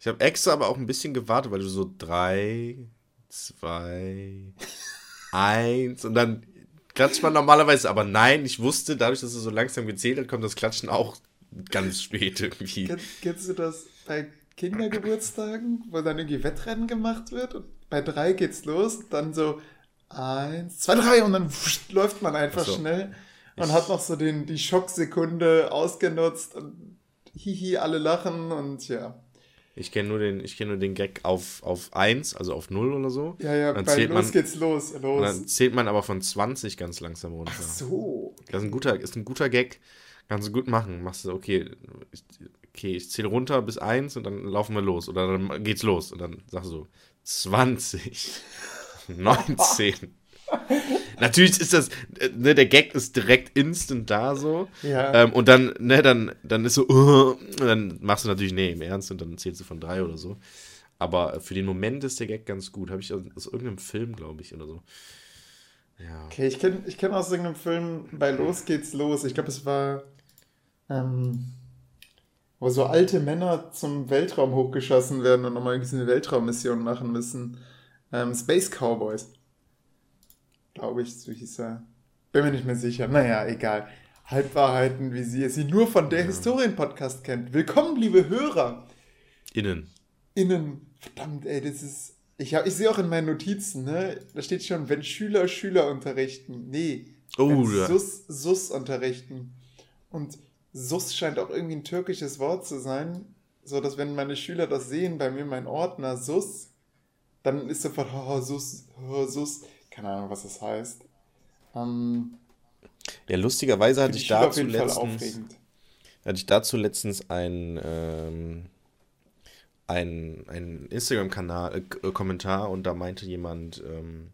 Ich habe extra aber auch ein bisschen gewartet, weil du so drei, zwei, eins und dann klatscht man normalerweise, aber nein, ich wusste, dadurch, dass er so langsam gezählt hat, kommt das Klatschen auch ganz spät irgendwie. Kenn, kennst du das bei Kindergeburtstagen, wo dann irgendwie Wettrennen gemacht wird und bei drei geht's los, dann so eins, zwei, drei und dann pff, läuft man einfach so. schnell und ich hat noch so den, die Schocksekunde ausgenutzt und hihi, alle lachen und ja. Ich kenne nur, den, kenn nur den Gag auf, auf 1, also auf 0 oder so. Ja, ja, dann bei zählt los man, geht's los, los. dann zählt man aber von 20 ganz langsam runter. Ach so. Das ist ein guter, ist ein guter Gag. Kannst du gut machen. Machst du, okay, ich, okay, ich zähle runter bis 1 und dann laufen wir los. Oder dann geht's los. Und dann sagst du 20, 19. Natürlich ist das, ne, der Gag ist direkt instant da so. Ja. Ähm, und dann, ne, dann, dann ist so, uh, dann machst du natürlich, nee, im Ernst, und dann zählst du von drei oder so. Aber für den Moment ist der Gag ganz gut. Habe ich aus, aus, irgendeinem Film, glaube ich, oder so. Ja. Okay, ich kenne ich kenn aus irgendeinem Film, bei Los geht's los. Ich glaube, es war, ähm, wo so alte Männer zum Weltraum hochgeschossen werden und nochmal irgendwie eine Weltraummission machen müssen. Ähm, Space Cowboys glaube ich, so hieß er. Bin mir nicht mehr sicher. Naja, egal. Halbwahrheiten, wie sie es sie nur von der ja. Historien-Podcast kennt. Willkommen, liebe Hörer. Innen. Innen. Verdammt, ey, das ist. Ich, ich sehe auch in meinen Notizen, ne? Da steht schon, wenn Schüler Schüler unterrichten. Nee. Oh, ja. Sus, Sus unterrichten. Und Sus scheint auch irgendwie ein türkisches Wort zu sein. So dass, wenn meine Schüler das sehen, bei mir mein Ordner Sus, dann ist sofort, oh, Sus, oh, Sus keine Ahnung, was das heißt. Ähm, ja, lustigerweise hatte ich dazu letztens, hatte ich dazu letztens ein, ähm, ein, ein Instagram-Kanal, äh, Kommentar und da meinte jemand, ähm,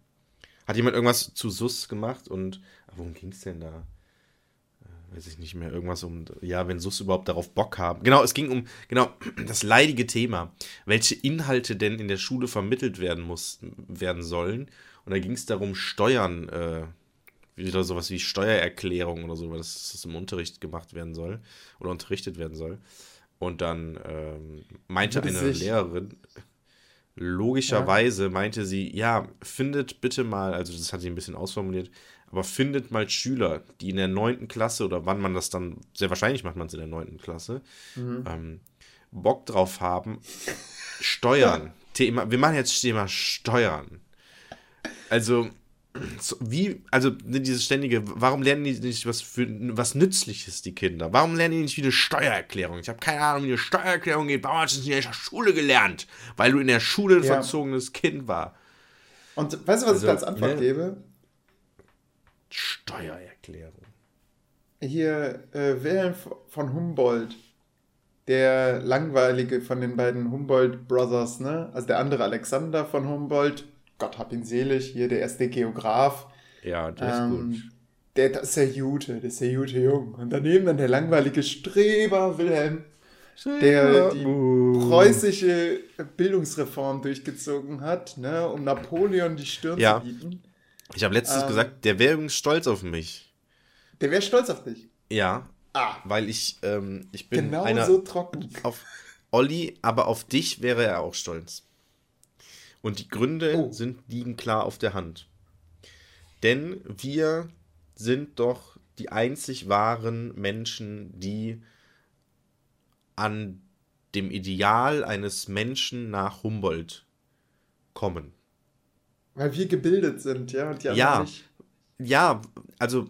hat jemand irgendwas zu SUS gemacht und worum ging es denn da? Äh, weiß ich nicht mehr, irgendwas um, ja, wenn SUS überhaupt darauf Bock haben. Genau, es ging um, genau, das leidige Thema, welche Inhalte denn in der Schule vermittelt werden muss, werden sollen und da ging es darum, Steuern, äh, wieder sowas wie Steuererklärung oder so, weil das, das im Unterricht gemacht werden soll oder unterrichtet werden soll. Und dann ähm, meinte eine Lehrerin, logischerweise ja. meinte sie, ja, findet bitte mal, also das hat sie ein bisschen ausformuliert, aber findet mal Schüler, die in der neunten Klasse oder wann man das dann, sehr wahrscheinlich macht man es in der neunten Klasse, mhm. ähm, Bock drauf haben, Steuern. Thema, wir machen jetzt Thema Steuern. Also, wie, also ne, dieses ständige, warum lernen die nicht was für was Nützliches, die Kinder? Warum lernen die nicht wie eine Steuererklärung? Ich habe keine Ahnung, wie eine Steuererklärung geht. Warum hast du es nicht in der Schule gelernt? Weil du in der Schule ein ja. verzogenes Kind war. Und weißt du, was also, ich da als Antwort ne? gebe? Steuererklärung. Hier, äh, Wilhelm von Humboldt, der langweilige von den beiden Humboldt Brothers, ne? Also der andere Alexander von Humboldt Gott hab ihn selig, hier der erste Geograf. Ja, der ist ähm, gut. Der, das ist der Jute, das ist der Jute Jung. Und daneben dann der langweilige Streber Wilhelm, der die preußische Bildungsreform durchgezogen hat, ne, um Napoleon die Stirn ja. zu bieten. Ich habe letztens ähm, gesagt, der wäre übrigens stolz auf mich. Der wäre stolz auf dich? Ja. Ah. Weil ich, ähm, ich bin genau einer, so trocken. Auf Olli, aber auf dich wäre er auch stolz. Und die Gründe oh. sind, liegen klar auf der Hand. Denn wir sind doch die einzig wahren Menschen, die an dem Ideal eines Menschen nach Humboldt kommen. Weil wir gebildet sind, ja? Und die ja, nicht ja, also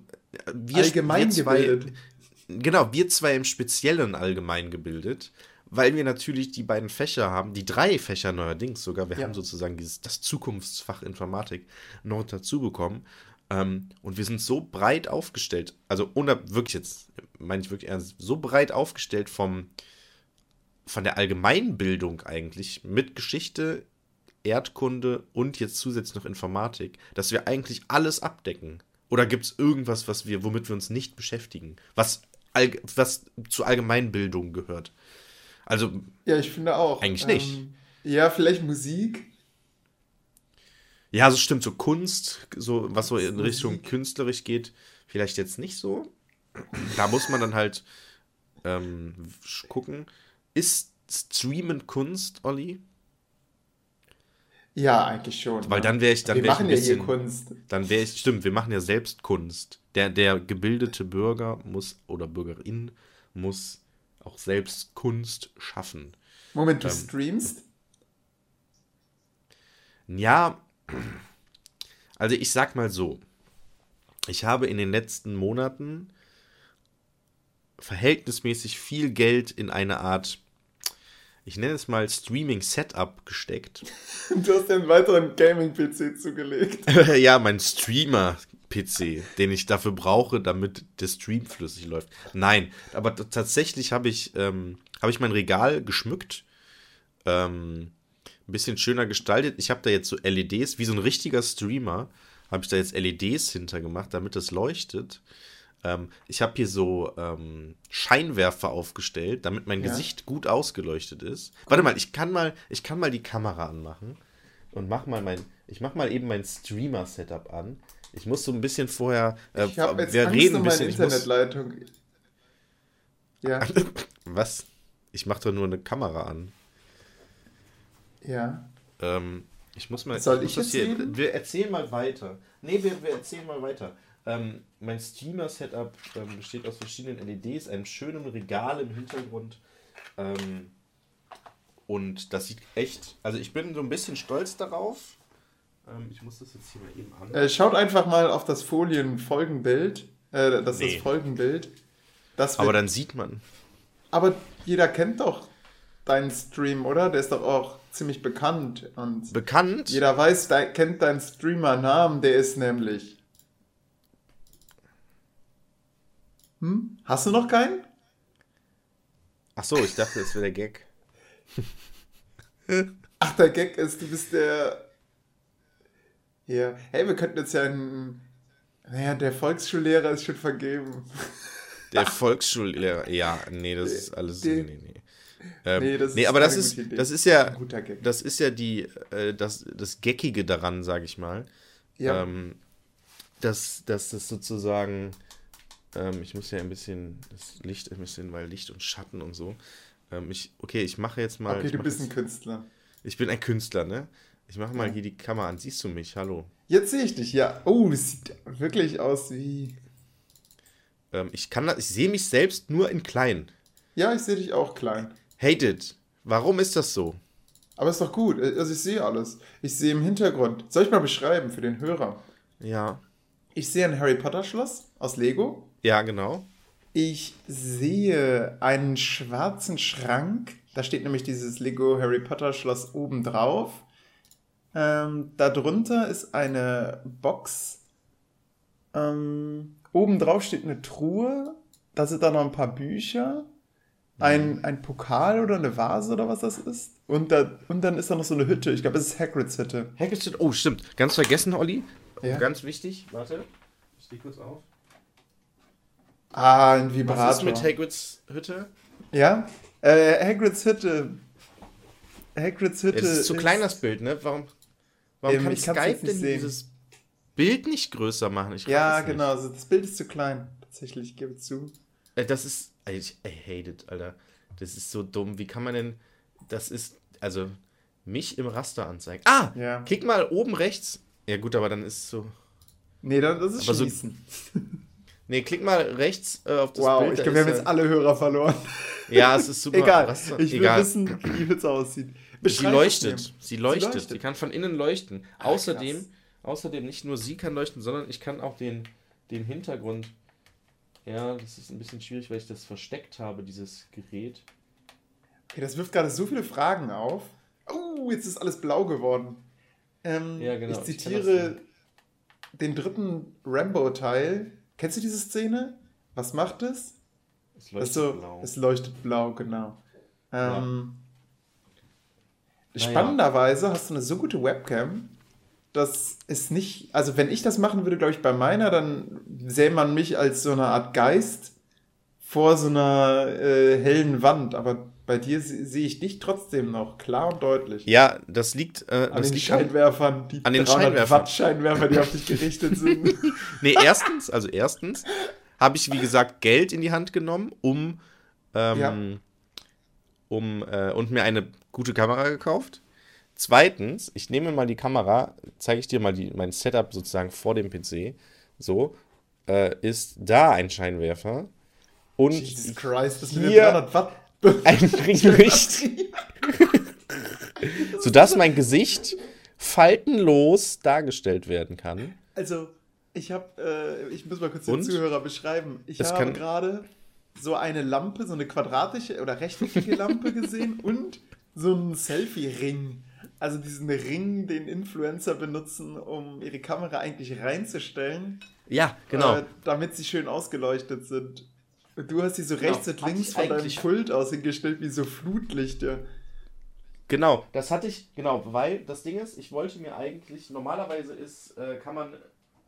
wir, allgemein wir zwei, gebildet. Genau, wir zwei im Speziellen allgemein gebildet weil wir natürlich die beiden Fächer haben, die drei Fächer neuerdings sogar. Wir ja. haben sozusagen dieses, das Zukunftsfach Informatik noch dazu bekommen. Ähm, und wir sind so breit aufgestellt, also ohne, wirklich jetzt, meine ich wirklich ernst, so breit aufgestellt vom, von der Allgemeinbildung eigentlich mit Geschichte, Erdkunde und jetzt zusätzlich noch Informatik, dass wir eigentlich alles abdecken. Oder gibt es irgendwas, was wir, womit wir uns nicht beschäftigen, was, was zur Allgemeinbildung gehört? Also. Ja, ich finde auch. Eigentlich nicht. Ähm, ja, vielleicht Musik. Ja, so stimmt, so Kunst, so was so in Richtung künstlerisch geht, vielleicht jetzt nicht so. Da muss man dann halt ähm, gucken. Ist Streamen Kunst, Olli? Ja, eigentlich schon. Weil dann wäre ich dann wir machen ich bisschen, ja hier Kunst. Dann wäre ich stimmt, wir machen ja selbst Kunst. Der der gebildete Bürger muss oder Bürgerin muss auch selbst Kunst schaffen. Moment, du ähm, streamst? Ja, also ich sag mal so, ich habe in den letzten Monaten verhältnismäßig viel Geld in eine Art, ich nenne es mal Streaming-Setup gesteckt. Du hast dir einen weiteren Gaming-PC zugelegt. ja, mein Streamer-PC, den ich dafür brauche, damit der Stream flüssig läuft. Nein, aber tatsächlich habe ich, ähm, hab ich mein Regal geschmückt. Ähm, ein bisschen schöner gestaltet. Ich habe da jetzt so LEDs, wie so ein richtiger Streamer, habe ich da jetzt LEDs hintergemacht, damit das leuchtet. Ähm, ich habe hier so ähm, Scheinwerfer aufgestellt, damit mein ja. Gesicht gut ausgeleuchtet ist. Cool. Warte mal, ich kann mal, ich kann mal die Kamera anmachen und mach mal mein, ich mach mal eben mein Streamer-Setup an. Ich muss so ein bisschen vorher, äh, ich jetzt wir Angst reden bisschen. Internetleitung. Muss... Ja. Was? Ich mache doch nur eine Kamera an. Ja. Ähm, ich muss mal. Soll ich, ich jetzt hier, Wir erzählen mal weiter. Nee, wir, wir erzählen mal weiter. Ähm, mein Streamer-Setup ähm, besteht aus verschiedenen LEDs, einem schönen Regal im Hintergrund. Ähm, und das sieht echt. Also, ich bin so ein bisschen stolz darauf. Ähm, ich muss das jetzt hier mal eben an. Äh, schaut einfach mal auf das Folien-Folgenbild. Äh, das nee. ist das Folgenbild. Das Aber dann sieht man. Aber jeder kennt doch deinen Stream, oder? Der ist doch auch ziemlich bekannt. Und bekannt? Jeder weiß, de kennt deinen Streamer-Namen, der ist nämlich. Hm? Hast du noch keinen? Ach so, ich dachte, es wäre der Gag. Ach, der Gag ist, du bist der. Ja. Hey, wir könnten jetzt ja ein. Naja, der Volksschullehrer ist schon vergeben. Der Volksschullehrer, ja, nee, das ist alles. nee, nee, nee. Ähm, nee, das nee, aber das ist, das ist ja, das ist ja die, äh, das, das Geckige daran, sage ich mal. Ja. Ähm, dass, dass das sozusagen, ähm, ich muss ja ein bisschen, das Licht ein bisschen, weil Licht und Schatten und so. Ähm, ich, okay, ich mache jetzt mal. Okay, du bist ein Künstler. Ich bin ein Künstler, ne? Ich mache mal hier die Kamera an. Siehst du mich? Hallo. Jetzt sehe ich dich, ja. Oh, das sieht wirklich aus wie. Ähm, ich kann ich sehe mich selbst nur in klein. Ja, ich sehe dich auch klein. Hated. Warum ist das so? Aber ist doch gut. Also ich sehe alles. Ich sehe im Hintergrund. Soll ich mal beschreiben für den Hörer? Ja. Ich sehe ein Harry Potter Schloss aus Lego. Ja, genau. Ich sehe einen schwarzen Schrank. Da steht nämlich dieses Lego Harry Potter Schloss oben drauf. Ähm, darunter ist eine Box. Ähm, oben drauf steht eine Truhe. Da sind dann noch ein paar Bücher ein, ein Pokal oder eine Vase oder was das ist. Und, da, und dann ist da noch so eine Hütte. Ich glaube, es ist Hagrids Hütte. Hagrids Hütte, oh, stimmt. Ganz vergessen, Olli. Ja. Ganz wichtig. Warte, ich stehe kurz auf. Ah, ein Vibrator. Was ist mit Hagrids Hütte? Ja, äh, Hagrids Hütte. Hagrids Hütte. Es ist zu ist klein, das Bild, ne? Warum, warum ähm, kann Skype denn sehen. dieses Bild nicht größer machen? Ich ja, genau. Also das Bild ist zu klein. Tatsächlich, ich gebe zu. Äh, das ist ich, I hate it, Alter. Das ist so dumm. Wie kann man denn. Das ist. Also, mich im Raster anzeigen. Ah! Ja. Klick mal oben rechts. Ja, gut, aber dann ist es so. Nee, das ist aber Schließen. So, nee, klick mal rechts äh, auf das wow, Bild. Wow, ich glaube, wir haben jetzt alle Hörer verloren. Ja, es ist super. Egal. Raster. Ich will Egal. wissen, wie Hütze aussieht. Sie leuchtet. sie leuchtet. Sie leuchtet. Sie kann von innen leuchten. Ah, außerdem, außerdem nicht nur sie kann leuchten, sondern ich kann auch den, den Hintergrund ja, das ist ein bisschen schwierig, weil ich das versteckt habe, dieses Gerät. Okay, das wirft gerade so viele Fragen auf. Oh, jetzt ist alles blau geworden. Ähm, ja, genau. Ich zitiere ich den dritten Rambo-Teil. Kennst du diese Szene? Was macht es? Es leuchtet so, blau. Es leuchtet blau, genau. Ähm, ja. Spannenderweise hast du eine so gute Webcam, das ist nicht, also wenn ich das machen würde, glaube ich, bei meiner, dann sähe man mich als so eine Art Geist vor so einer äh, hellen Wand. Aber bei dir sehe ich dich trotzdem noch klar und deutlich. Ja, das liegt äh, an den liegt Scheinwerfern, die an den Scheinwerfern. Scheinwerfer, die auf dich gerichtet sind. nee, erstens, also erstens habe ich, wie gesagt, Geld in die Hand genommen, um ähm, ja. um, äh, und mir eine gute Kamera gekauft. Zweitens, ich nehme mal die Kamera, zeige ich dir mal die, mein Setup sozusagen vor dem PC. So, äh, ist da ein Scheinwerfer. Und Jesus Christ, das hier 300 Watt. ein Ringlicht. sodass mein Gesicht faltenlos dargestellt werden kann. Also, ich habe, äh, ich muss mal kurz den Zuhörer beschreiben. Ich das habe gerade so eine Lampe, so eine quadratische oder rechteckige Lampe gesehen und so einen Selfie-Ring. Also diesen Ring, den Influencer benutzen, um ihre Kamera eigentlich reinzustellen. Ja, genau. Äh, damit sie schön ausgeleuchtet sind. Du hast die so genau. rechts und links von deinem Pult aus hingestellt, wie so Flutlichter. Genau, das hatte ich, genau, weil das Ding ist, ich wollte mir eigentlich, normalerweise ist, äh, kann man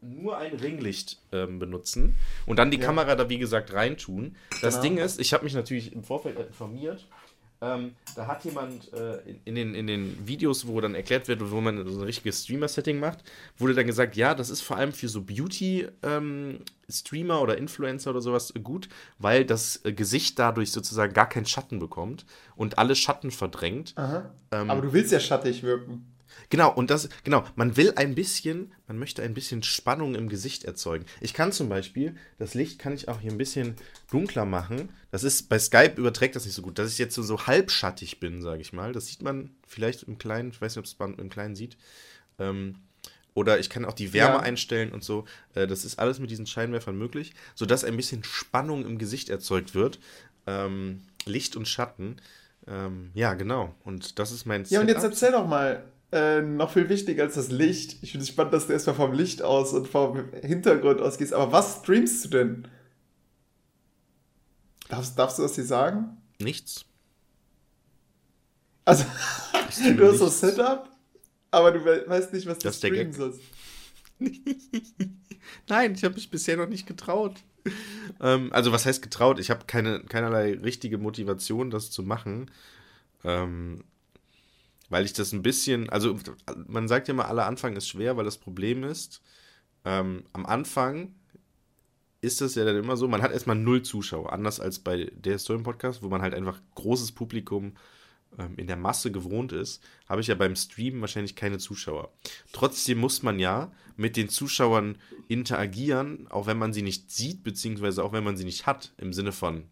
nur ein Ringlicht ähm, benutzen und dann die ja. Kamera da, wie gesagt, reintun. Das genau. Ding ist, ich habe mich natürlich im Vorfeld informiert ähm, da hat jemand äh, in, in, den, in den Videos, wo dann erklärt wird, wo man so ein richtiges Streamer-Setting macht, wurde dann gesagt, ja, das ist vor allem für so Beauty-Streamer ähm, oder Influencer oder sowas gut, weil das äh, Gesicht dadurch sozusagen gar keinen Schatten bekommt und alle Schatten verdrängt. Ähm, Aber du willst ja schattig wirken. Genau, und das, genau, man will ein bisschen, man möchte ein bisschen Spannung im Gesicht erzeugen. Ich kann zum Beispiel, das Licht kann ich auch hier ein bisschen dunkler machen. Das ist, bei Skype überträgt das nicht so gut, dass ich jetzt so, so halbschattig bin, sage ich mal. Das sieht man vielleicht im Kleinen, ich weiß nicht, ob es im Kleinen sieht. Ähm, oder ich kann auch die Wärme ja. einstellen und so. Äh, das ist alles mit diesen Scheinwerfern möglich, sodass ein bisschen Spannung im Gesicht erzeugt wird. Ähm, Licht und Schatten. Ähm, ja, genau. Und das ist mein Ja, und jetzt erzähl doch mal, äh, noch viel wichtiger als das Licht. Ich finde es spannend, dass du erstmal vom Licht aus und vom Hintergrund ausgehst. Aber was streamst du denn? Darfst, darfst du das dir sagen? Nichts. Also, du hast so Setup, aber du weißt nicht, was du das streamen sollst. Nein, ich habe mich bisher noch nicht getraut. Ähm, also, was heißt getraut? Ich habe keine, keinerlei richtige Motivation, das zu machen. Ähm, weil ich das ein bisschen, also man sagt ja immer, aller Anfang ist schwer, weil das Problem ist, ähm, am Anfang ist das ja dann immer so, man hat erstmal null Zuschauer, anders als bei der Historien-Podcast, wo man halt einfach großes Publikum ähm, in der Masse gewohnt ist, habe ich ja beim Stream wahrscheinlich keine Zuschauer. Trotzdem muss man ja mit den Zuschauern interagieren, auch wenn man sie nicht sieht, beziehungsweise auch wenn man sie nicht hat, im Sinne von,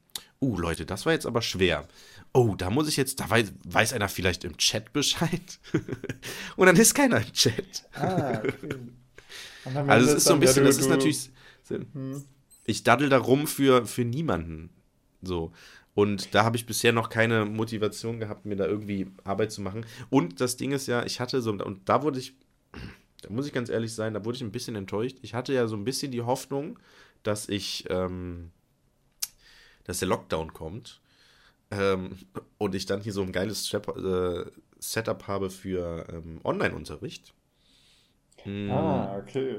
uh Leute, das war jetzt aber schwer oh, da muss ich jetzt, da weiß, weiß einer vielleicht im Chat Bescheid. und dann ist keiner im Chat. Ah, okay. Also es ist so ein bisschen, das ist natürlich, hm. ich daddel da rum für, für niemanden. So. Und da habe ich bisher noch keine Motivation gehabt, mir da irgendwie Arbeit zu machen. Und das Ding ist ja, ich hatte so, und da wurde ich, da muss ich ganz ehrlich sein, da wurde ich ein bisschen enttäuscht. Ich hatte ja so ein bisschen die Hoffnung, dass ich, ähm, dass der Lockdown kommt ähm, und ich dann hier so ein geiles äh, Setup habe für ähm, Online-Unterricht. Hm. Ah, okay.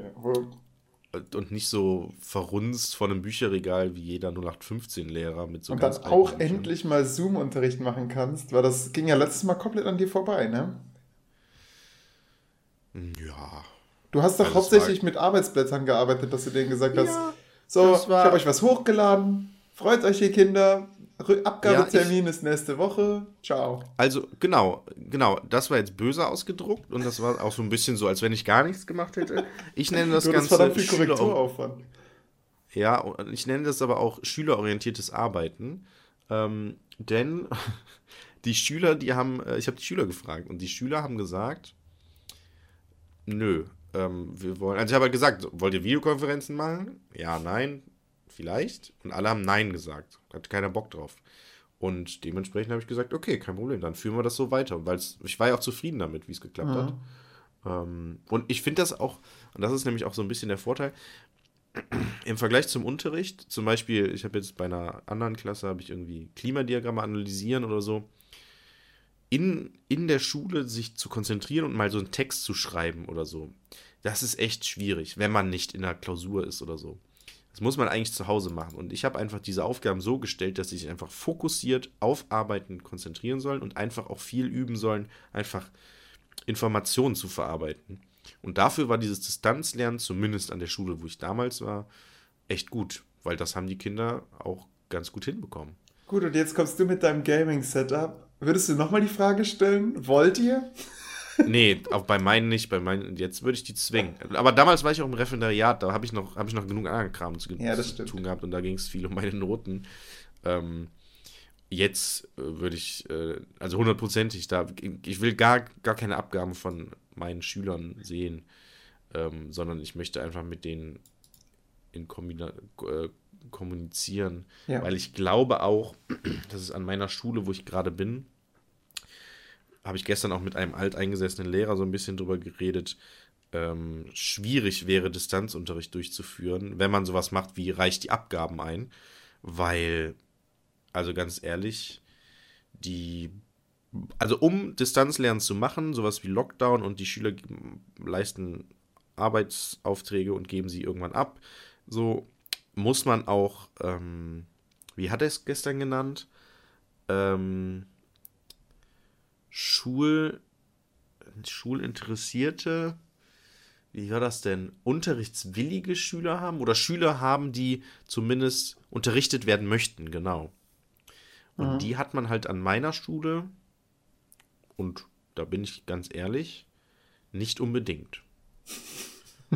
Und nicht so verrunzt von einem Bücherregal wie jeder 0815-Lehrer mit so Und dann auch Büchern. endlich mal Zoom-Unterricht machen kannst, weil das ging ja letztes Mal komplett an dir vorbei, ne? Ja. Du hast doch hauptsächlich mit Arbeitsblättern gearbeitet, dass du denen gesagt hast, ja, so, ich habe euch was hochgeladen, freut euch, ihr Kinder, Abgabetermin ja, ist nächste Woche. Ciao. Also, genau, genau. Das war jetzt böse ausgedruckt und das war auch so ein bisschen so, als wenn ich gar nichts gemacht hätte. Ich nenne das Ganze. Das verdammt viel Korrekturaufwand. Ja, und ich nenne das aber auch schülerorientiertes Arbeiten. Ähm, denn die Schüler, die haben, äh, ich habe die Schüler gefragt und die Schüler haben gesagt, nö, ähm, wir wollen, also ich habe halt gesagt, wollt ihr Videokonferenzen machen? Ja, nein, vielleicht. Und alle haben Nein gesagt. Hat keiner Bock drauf. Und dementsprechend habe ich gesagt, okay, kein Problem, dann führen wir das so weiter. Weil ich war ja auch zufrieden damit, wie es geklappt mhm. hat. Ähm, und ich finde das auch, und das ist nämlich auch so ein bisschen der Vorteil, im Vergleich zum Unterricht, zum Beispiel, ich habe jetzt bei einer anderen Klasse, habe ich irgendwie Klimadiagramme analysieren oder so, in, in der Schule sich zu konzentrieren und mal so einen Text zu schreiben oder so, das ist echt schwierig, wenn man nicht in der Klausur ist oder so. Das muss man eigentlich zu Hause machen. Und ich habe einfach diese Aufgaben so gestellt, dass sie sich einfach fokussiert auf Arbeiten konzentrieren sollen und einfach auch viel üben sollen, einfach Informationen zu verarbeiten. Und dafür war dieses Distanzlernen, zumindest an der Schule, wo ich damals war, echt gut, weil das haben die Kinder auch ganz gut hinbekommen. Gut, und jetzt kommst du mit deinem Gaming-Setup. Würdest du nochmal die Frage stellen? Wollt ihr? Nee, auch bei meinen nicht. Bei meinen, jetzt würde ich die zwingen. Aber damals war ich auch im Referendariat, da habe ich, noch, hab ich noch genug anderen Kram zu, ja, zu tun gehabt und da ging es viel um meine Noten. Ähm, jetzt äh, würde ich, äh, also hundertprozentig, da, ich will gar, gar keine Abgaben von meinen Schülern sehen, ähm, sondern ich möchte einfach mit denen in Kombina äh, kommunizieren, ja. weil ich glaube auch, dass es an meiner Schule, wo ich gerade bin, habe ich gestern auch mit einem alteingesessenen Lehrer so ein bisschen drüber geredet, ähm, schwierig wäre, Distanzunterricht durchzuführen, wenn man sowas macht wie reicht die Abgaben ein, weil, also ganz ehrlich, die, also um Distanzlernen zu machen, sowas wie Lockdown und die Schüler leisten Arbeitsaufträge und geben sie irgendwann ab, so muss man auch, ähm, wie hat er es gestern genannt? Ähm, Schul, Schulinteressierte, wie war das denn? Unterrichtswillige Schüler haben oder Schüler haben, die zumindest unterrichtet werden möchten, genau. Und mhm. die hat man halt an meiner Schule und da bin ich ganz ehrlich, nicht unbedingt.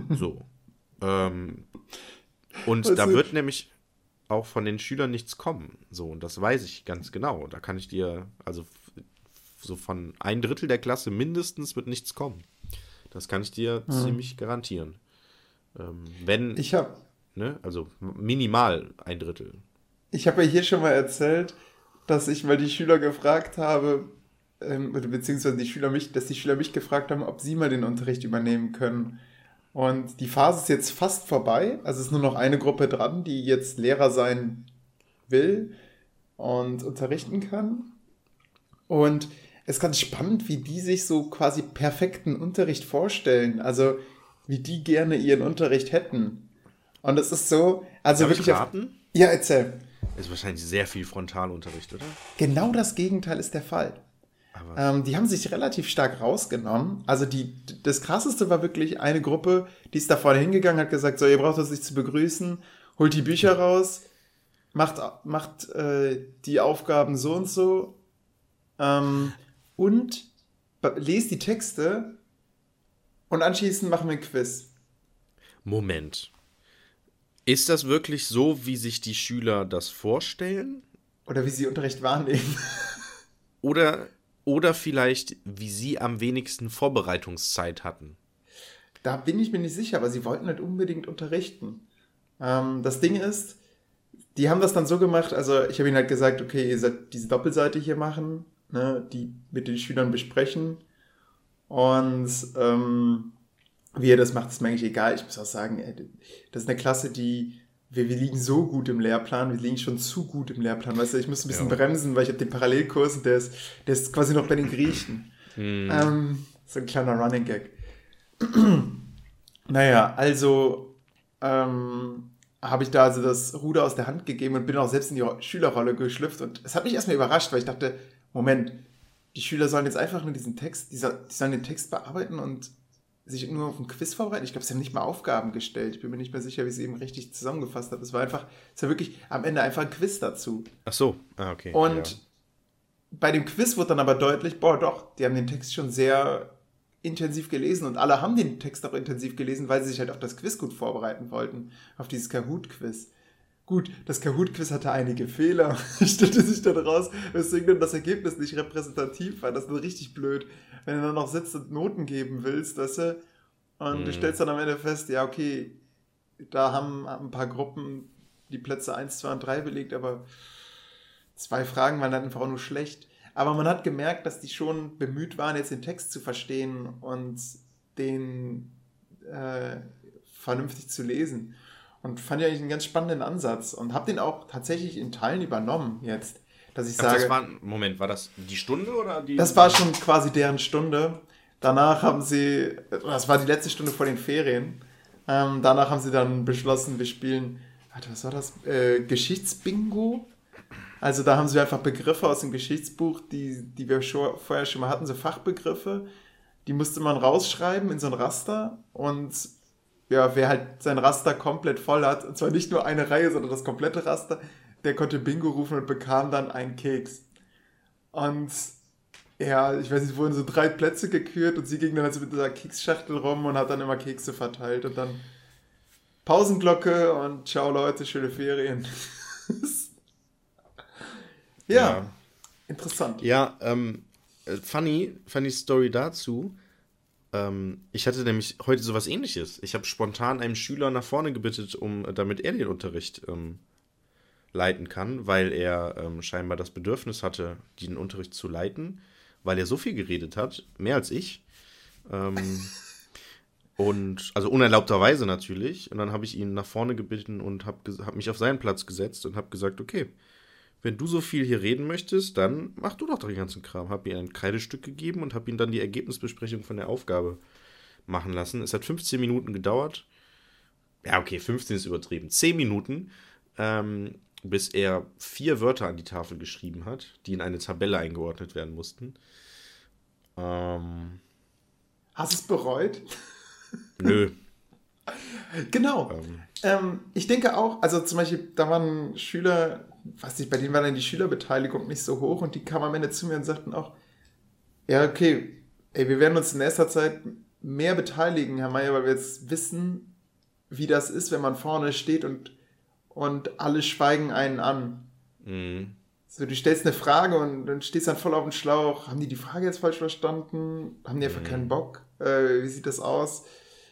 so. Ähm, und Was da wird nämlich auch von den Schülern nichts kommen. So, und das weiß ich ganz genau. Da kann ich dir, also so von ein Drittel der Klasse mindestens wird nichts kommen. Das kann ich dir mhm. ziemlich garantieren. Ähm, wenn. Ich habe. Ne, also minimal ein Drittel. Ich habe ja hier schon mal erzählt, dass ich mal die Schüler gefragt habe, ähm, beziehungsweise die Schüler mich, dass die Schüler mich gefragt haben, ob sie mal den Unterricht übernehmen können. Und die Phase ist jetzt fast vorbei. Also es ist nur noch eine Gruppe dran, die jetzt Lehrer sein will und unterrichten kann. Und ist ganz spannend, wie die sich so quasi perfekten Unterricht vorstellen. Also wie die gerne ihren Unterricht hätten. Und es ist so, also Darf wirklich. Auf, ja, erzähl. Es ist wahrscheinlich sehr viel Frontalunterricht, oder? Genau das Gegenteil ist der Fall. Ähm, die haben sich relativ stark rausgenommen. Also die, das krasseste war wirklich eine Gruppe, die ist da vorne hingegangen, hat gesagt, so, ihr braucht uns nicht zu begrüßen, holt die Bücher raus, macht, macht äh, die Aufgaben so und so. Ähm, und lese die Texte und anschließend machen wir ein Quiz. Moment. Ist das wirklich so, wie sich die Schüler das vorstellen? Oder wie sie Unterricht wahrnehmen? oder, oder vielleicht, wie sie am wenigsten Vorbereitungszeit hatten? Da bin ich mir nicht sicher, aber sie wollten nicht unbedingt unterrichten. Ähm, das Ding ist, die haben das dann so gemacht, also ich habe ihnen halt gesagt, okay, ihr sollt diese Doppelseite hier machen ne, die mit den Schülern besprechen. Und ähm, wie er das macht, ist mir eigentlich egal. Ich muss auch sagen, ey, das ist eine Klasse, die wir, wir liegen so gut im Lehrplan, wir liegen schon zu gut im Lehrplan. Weißt du, ich muss ein bisschen ja. bremsen, weil ich habe den Parallelkurs und der ist, der ist quasi noch bei den Griechen. Hm. Ähm, so ein kleiner Running Gag. naja, also ähm, habe ich da also das Ruder aus der Hand gegeben und bin auch selbst in die Schülerrolle geschlüpft und es hat mich erstmal überrascht, weil ich dachte, Moment, die Schüler sollen jetzt einfach nur diesen Text, die, sollen den Text bearbeiten und sich nur auf ein Quiz vorbereiten. Ich glaube, sie haben nicht mal Aufgaben gestellt. Ich bin mir nicht mehr sicher, wie sie eben richtig zusammengefasst hat. Es war einfach, es war wirklich am Ende einfach ein Quiz dazu. Ach so, ah, okay. Und ja. bei dem Quiz wurde dann aber deutlich, boah, doch, die haben den Text schon sehr intensiv gelesen und alle haben den Text auch intensiv gelesen, weil sie sich halt auf das Quiz gut vorbereiten wollten, auf dieses Kahoot-Quiz. Gut, das Kahoot-Quiz hatte einige Fehler, stellte sich dann raus, weswegen dann das Ergebnis nicht repräsentativ war. Das ist richtig blöd, wenn du dann noch sitzt und Noten geben willst, weißt du, und mm. du mhm. stellst dann am Ende fest, ja, okay, da haben ein paar Gruppen die Plätze 1, 2 und 3 belegt, aber zwei Fragen waren dann einfach auch nur schlecht. Aber man hat gemerkt, dass die schon bemüht waren, jetzt den Text zu verstehen und den äh, vernünftig zu lesen. Und fand ich eigentlich einen ganz spannenden Ansatz und habe den auch tatsächlich in Teilen übernommen jetzt. Dass ich Ach, sage. War, Moment, war das die Stunde oder die. Das war schon quasi deren Stunde. Danach haben sie, das war die letzte Stunde vor den Ferien. Ähm, danach haben sie dann beschlossen, wir spielen, warte, was war das? Äh, Geschichtsbingo. Also da haben sie einfach Begriffe aus dem Geschichtsbuch, die, die wir schon, vorher schon mal hatten, so Fachbegriffe. Die musste man rausschreiben in so ein Raster und ja, wer halt sein Raster komplett voll hat, und zwar nicht nur eine Reihe, sondern das komplette Raster, der konnte Bingo rufen und bekam dann einen Keks. Und ja, ich weiß nicht, wurden so drei Plätze gekürt und sie ging dann also mit dieser Keksschachtel rum und hat dann immer Kekse verteilt und dann Pausenglocke und ciao Leute, schöne Ferien. ja, ja, interessant. Ja, ähm, äh, funny, funny Story dazu. Ähm, ich hatte nämlich heute sowas ähnliches. Ich habe spontan einen Schüler nach vorne gebittet, um äh, damit er den Unterricht ähm, leiten kann, weil er ähm, scheinbar das Bedürfnis hatte, den Unterricht zu leiten, weil er so viel geredet hat, mehr als ich. Ähm, und also unerlaubterweise natürlich. Und dann habe ich ihn nach vorne gebeten und habe hab mich auf seinen Platz gesetzt und habe gesagt, okay, wenn du so viel hier reden möchtest, dann mach du doch den ganzen Kram. Habe ihm ein Kreidestück gegeben und habe ihn dann die Ergebnisbesprechung von der Aufgabe machen lassen. Es hat 15 Minuten gedauert. Ja, okay, 15 ist übertrieben. 10 Minuten, ähm, bis er vier Wörter an die Tafel geschrieben hat, die in eine Tabelle eingeordnet werden mussten. Ähm, Hast du es bereut? Nö. genau. Ähm. Ähm, ich denke auch, also zum Beispiel, da waren Schüler, weiß nicht, bei denen war dann die Schülerbeteiligung nicht so hoch und die kamen am Ende zu mir und sagten auch, ja, okay, ey, wir werden uns in nächster Zeit mehr beteiligen, Herr Mayer, weil wir jetzt wissen, wie das ist, wenn man vorne steht und, und alle schweigen einen an. Mhm. So, du stellst eine Frage und dann stehst dann voll auf dem Schlauch. Haben die die Frage jetzt falsch verstanden? Haben die einfach mhm. keinen Bock? Äh, wie sieht das aus?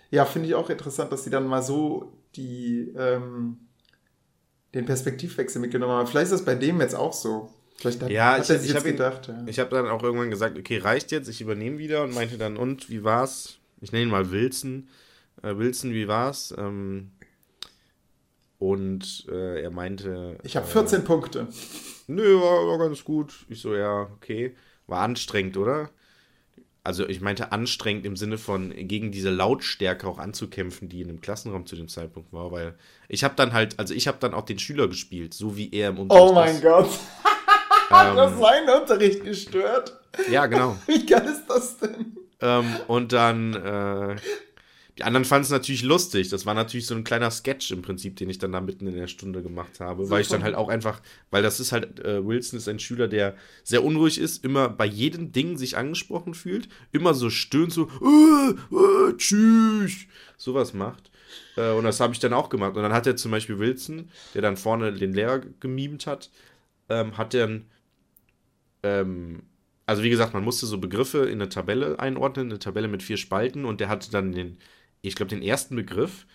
Ja, finde ich auch interessant, dass sie dann mal so die, ähm, den Perspektivwechsel mitgenommen haben. Vielleicht ist das bei dem jetzt auch so. Vielleicht hat, ja, hat ich, ich habe gedacht. Ja. Ich habe dann auch irgendwann gesagt, okay, reicht jetzt, ich übernehme wieder und meinte dann, und wie war's? Ich nenne ihn mal Wilson. Äh, Wilson, wie war's? Ähm, und äh, er meinte. Ich habe 14 äh, Punkte. Nö, war, war ganz gut. Ich so, ja, okay. War anstrengend, oder? Also ich meinte anstrengend im Sinne von gegen diese Lautstärke auch anzukämpfen, die in dem Klassenraum zu dem Zeitpunkt war, weil ich habe dann halt, also ich habe dann auch den Schüler gespielt, so wie er im Unterricht. Oh mein ist. Gott. ähm, du hast seinen Unterricht gestört. Ja, genau. Wie geil ist das denn? Ähm, und dann äh, die anderen fanden es natürlich lustig. Das war natürlich so ein kleiner Sketch im Prinzip, den ich dann da mitten in der Stunde gemacht habe. So weil ich dann halt auch einfach, weil das ist halt, äh, Wilson ist ein Schüler, der sehr unruhig ist, immer bei jedem Ding sich angesprochen fühlt, immer so stöhnt, so, äh, äh, tschüss, sowas macht. Äh, und das habe ich dann auch gemacht. Und dann hat er zum Beispiel Wilson, der dann vorne den Lehrer gemimt hat, ähm, hat dann, ähm, also wie gesagt, man musste so Begriffe in eine Tabelle einordnen, eine Tabelle mit vier Spalten und der hatte dann den ich glaube, den ersten Begriff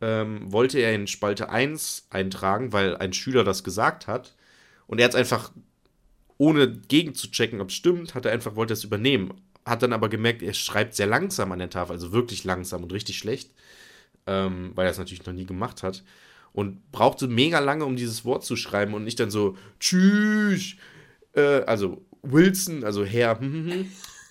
ähm, wollte er in Spalte 1 eintragen, weil ein Schüler das gesagt hat. Und er hat es einfach, ohne gegen zu checken, ob es stimmt, hat er einfach, wollte es übernehmen. Hat dann aber gemerkt, er schreibt sehr langsam an der Tafel, also wirklich langsam und richtig schlecht, ähm, weil er es natürlich noch nie gemacht hat. Und brauchte mega lange, um dieses Wort zu schreiben und nicht dann so, tschüss, äh, also Wilson, also Herr, hm, hm, hm,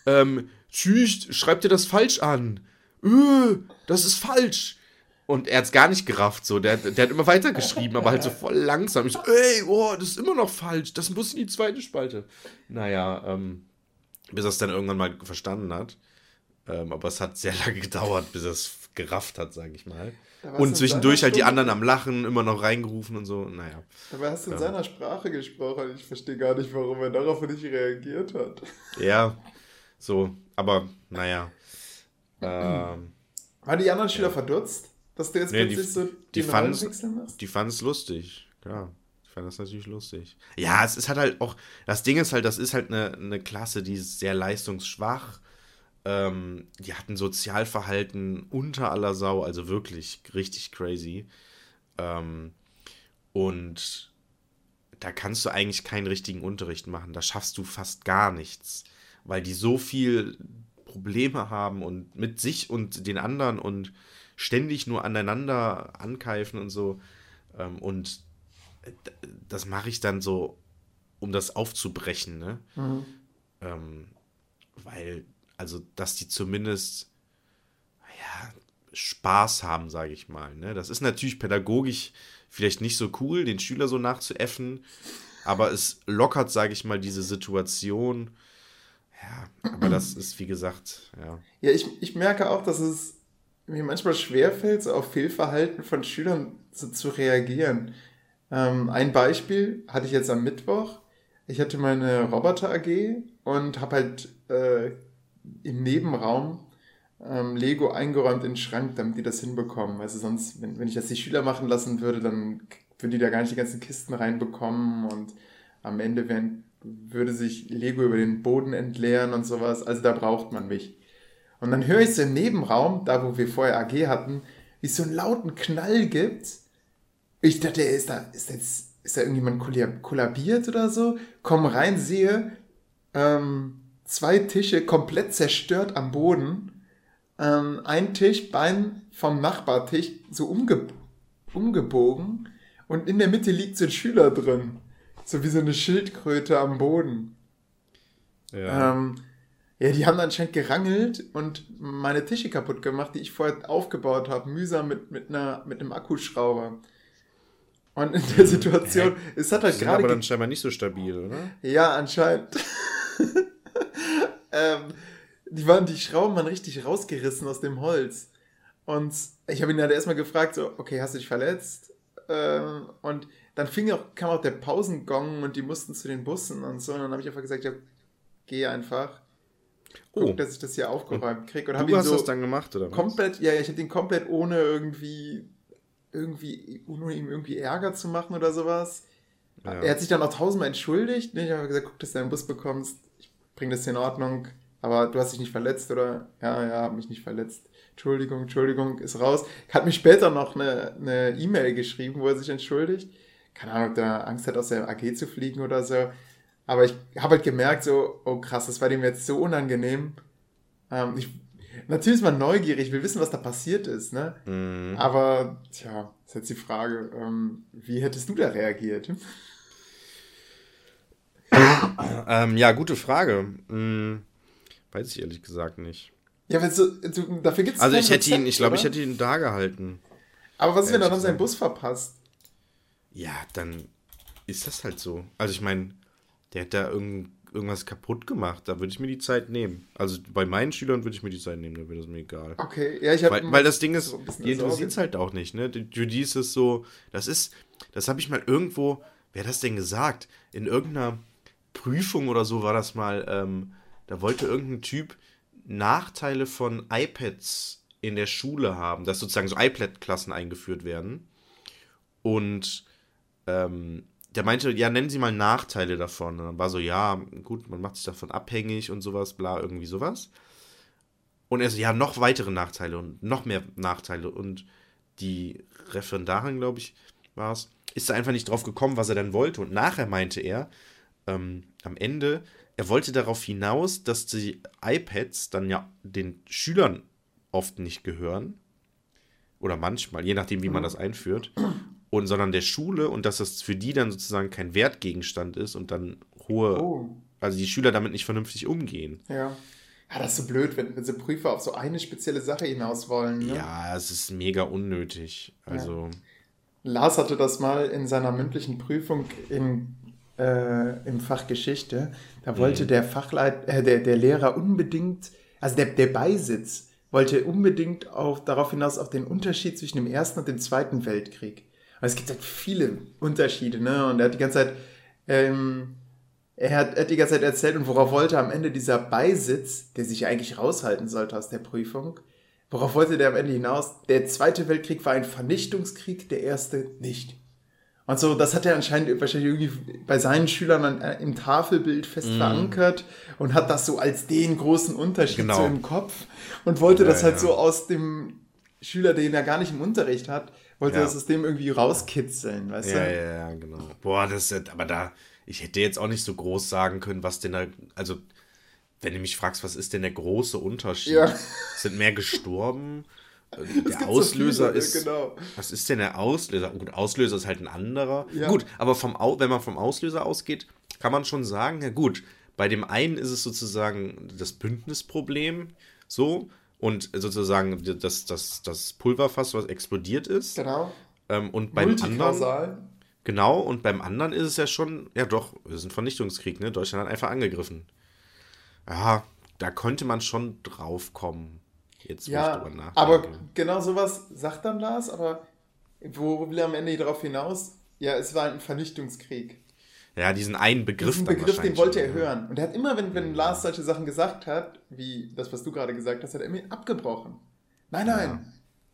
ähm, tschüss, schreibt ihr das falsch an äh, das ist falsch. Und er hat es gar nicht gerafft, so. Der, der hat immer weiter geschrieben, aber halt so voll langsam. Ich so, ey, oh, das ist immer noch falsch. Das muss in die zweite Spalte. Naja, ähm, bis er es dann irgendwann mal verstanden hat. Ähm, aber es hat sehr lange gedauert, bis er es gerafft hat, sage ich mal. Und zwischendurch halt die anderen am Lachen, immer noch reingerufen und so. Naja. Aber hast du in ähm, seiner Sprache gesprochen? Ich verstehe gar nicht, warum er darauf nicht reagiert hat. Ja, so. Aber naja. Ähm, Waren die anderen Schüler ja. verdutzt, dass du jetzt nee, plötzlich die, so die fanden Die fanden es lustig, klar. Die fanden es natürlich lustig. Ja, es ist halt halt auch, das Ding ist halt, das ist halt eine, eine Klasse, die ist sehr leistungsschwach. Ähm, die hatten Sozialverhalten unter aller Sau, also wirklich richtig crazy. Ähm, und da kannst du eigentlich keinen richtigen Unterricht machen. Da schaffst du fast gar nichts, weil die so viel Probleme haben und mit sich und den anderen und ständig nur aneinander ankeifen und so. Ähm, und das mache ich dann so, um das aufzubrechen, ne? Mhm. Ähm, weil, also, dass die zumindest, ja, Spaß haben, sage ich mal. Ne? Das ist natürlich pädagogisch vielleicht nicht so cool, den Schüler so nachzuäffen, aber es lockert, sage ich mal, diese Situation ja, aber das ist, wie gesagt, ja. Ja, ich, ich merke auch, dass es mir manchmal schwerfällt, so auf Fehlverhalten von Schülern so zu reagieren. Ähm, ein Beispiel hatte ich jetzt am Mittwoch. Ich hatte meine Roboter AG und habe halt äh, im Nebenraum ähm, Lego eingeräumt in den Schrank, damit die das hinbekommen. Also sonst, wenn, wenn ich das die Schüler machen lassen würde, dann würden die da gar nicht die ganzen Kisten reinbekommen und am Ende werden, würde sich Lego über den Boden entleeren und sowas. Also da braucht man mich. Und dann höre ich so im Nebenraum, da wo wir vorher AG hatten, wie es so einen lauten Knall gibt. Ich dachte, ist da, ist jetzt, ist da irgendjemand kollabiert oder so? Komm rein, sehe, ähm, zwei Tische komplett zerstört am Boden ähm, ein Tischbein vom Nachbartisch so umge umgebogen und in der Mitte liegt so ein Schüler drin. So wie so eine Schildkröte am Boden. Ja. Ähm, ja, die haben anscheinend gerangelt und meine Tische kaputt gemacht, die ich vorher aufgebaut habe, mühsam mit, mit, einer, mit einem Akkuschrauber. Und in der Situation, Hä? es hat halt gerade. aber dann scheinbar nicht so stabil, oder? Ja, anscheinend. ähm, die waren, die Schrauben waren richtig rausgerissen aus dem Holz. Und ich habe ihn dann erstmal gefragt, so, okay, hast du dich verletzt? Ähm, und dann fing auch, kam auch der Pausengong und die mussten zu den Bussen und so. Und dann habe ich einfach gesagt, ja, geh einfach. Guck, oh. dass ich das hier aufgeräumt kriege. Und du hast so das dann gemacht, oder was? Komplett, ja, ich habe den komplett ohne irgendwie, irgendwie, ohne ihm irgendwie Ärger zu machen oder sowas. Ja. Er hat sich dann auch tausendmal entschuldigt. Ich habe gesagt, guck, dass du deinen Bus bekommst. Ich bringe das hier in Ordnung aber du hast dich nicht verletzt oder ja, ja, habe mich nicht verletzt. Entschuldigung, Entschuldigung, ist raus. Hat mich später noch eine E-Mail e geschrieben, wo er sich entschuldigt. Keine Ahnung, ob der Angst hat, aus der AG zu fliegen oder so. Aber ich habe halt gemerkt, so, oh krass, das war dem jetzt so unangenehm. Ähm, ich, natürlich ist man neugierig, will wissen, was da passiert ist, ne? Mhm. Aber, tja, ist jetzt die Frage, ähm, wie hättest du da reagiert? ähm, ja, gute Frage. Mhm. Weiß ich ehrlich gesagt nicht. Ja, du, du, dafür gibt es Also ich hätte Rezept, ihn, ich glaube, ich hätte ihn da gehalten. Aber was ist, wenn er dann seinen Bus verpasst? Ja, dann ist das halt so. Also ich meine, der hat da irgend, irgendwas kaputt gemacht. Da würde ich mir die Zeit nehmen. Also bei meinen Schülern würde ich mir die Zeit nehmen, da wäre das mir egal. Okay, ja, ich habe. Weil, weil das Ding ist, so die interessiert es halt auch nicht, ne? Die ist es so, das ist, das habe ich mal irgendwo, wer hat das denn gesagt? In irgendeiner Prüfung oder so war das mal, ähm, da wollte irgendein Typ Nachteile von iPads in der Schule haben, dass sozusagen so iPad-Klassen eingeführt werden. Und ähm, der meinte, ja, nennen Sie mal Nachteile davon. Und dann war so, ja, gut, man macht sich davon abhängig und sowas, bla, irgendwie sowas. Und er so, ja, noch weitere Nachteile und noch mehr Nachteile. Und die Referendarin, glaube ich, war es, ist da einfach nicht drauf gekommen, was er dann wollte. Und nachher meinte er, ähm, am Ende, er wollte darauf hinaus, dass die iPads dann ja den Schülern oft nicht gehören. Oder manchmal, je nachdem, wie man das einführt. Und sondern der Schule und dass das für die dann sozusagen kein Wertgegenstand ist und dann hohe, oh. also die Schüler damit nicht vernünftig umgehen. Ja. Ja, das ist so blöd, wenn, wenn sie Prüfer auf so eine spezielle Sache hinaus wollen. Ne? Ja, es ist mega unnötig. Also. Ja. Lars hatte das mal in seiner mündlichen Prüfung im äh, im Fach Geschichte. Da wollte mhm. der Fachleit, äh, der, der Lehrer unbedingt, also der, der Beisitz, wollte unbedingt auf, darauf hinaus auf den Unterschied zwischen dem Ersten und dem Zweiten Weltkrieg. Aber es gibt halt viele Unterschiede, ne? Und er hat die ganze Zeit, ähm, er hat, hat die ganze Zeit erzählt und worauf wollte am Ende dieser Beisitz, der sich eigentlich raushalten sollte aus der Prüfung, worauf wollte der am Ende hinaus? Der Zweite Weltkrieg war ein Vernichtungskrieg, der Erste nicht. Und so, das hat er anscheinend wahrscheinlich irgendwie bei seinen Schülern äh, im Tafelbild fest mm. verankert und hat das so als den großen Unterschied genau. so im Kopf und wollte ja, das halt ja. so aus dem Schüler, den er gar nicht im Unterricht hat, wollte ja. das aus dem irgendwie rauskitzeln, weißt ja, du? Ja, ja, genau. Boah, das ist, aber da, ich hätte jetzt auch nicht so groß sagen können, was denn da, also, wenn du mich fragst, was ist denn der große Unterschied? Ja. Sind mehr gestorben? der Auslöser so viele, ist. Genau. Was ist denn der Auslöser? Gut, Auslöser ist halt ein anderer. Ja. Gut, aber vom, wenn man vom Auslöser ausgeht, kann man schon sagen, ja gut, bei dem einen ist es sozusagen das Bündnisproblem, so, und sozusagen das, das, das Pulverfass, was explodiert ist. Genau. Ähm, und beim anderen. Genau, und beim anderen ist es ja schon, ja doch, es ist ein Vernichtungskrieg, ne? Deutschland hat einfach angegriffen. Ja, da könnte man schon drauf kommen. Jetzt ja, aber genau sowas sagt dann Lars, aber wo will er am Ende darauf hinaus? Ja, es war ein Vernichtungskrieg. Ja, diesen einen Begriff. Diesen Begriff, den wollte er hören. Und er hat immer, wenn, wenn Lars solche Sachen gesagt hat, wie das, was du gerade gesagt hast, hat er immer abgebrochen. Nein, nein. Ja.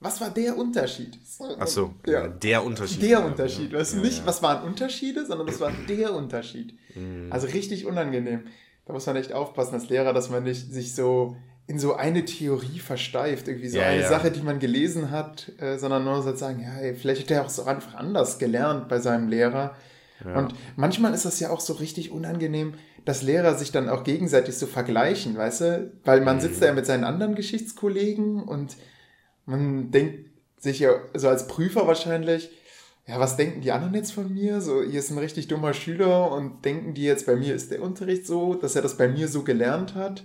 Was war der Unterschied? Ach so, ja. der Unterschied. Der Unterschied. Weißt du, ja, nicht, was waren Unterschiede, sondern das war der Unterschied. Mhm. Also richtig unangenehm. Da muss man echt aufpassen als Lehrer, dass man nicht sich so in so eine Theorie versteift, irgendwie so ja, eine ja. Sache, die man gelesen hat, äh, sondern nur sozusagen, ja, ey, vielleicht hat er auch so einfach anders gelernt bei seinem Lehrer. Ja. Und manchmal ist das ja auch so richtig unangenehm, dass Lehrer sich dann auch gegenseitig so vergleichen, weißt du? Weil man sitzt mhm. da ja mit seinen anderen Geschichtskollegen und man denkt sich ja so als Prüfer wahrscheinlich, ja, was denken die anderen jetzt von mir? So, hier ist ein richtig dummer Schüler und denken die jetzt, bei mir ist der Unterricht so, dass er das bei mir so gelernt hat.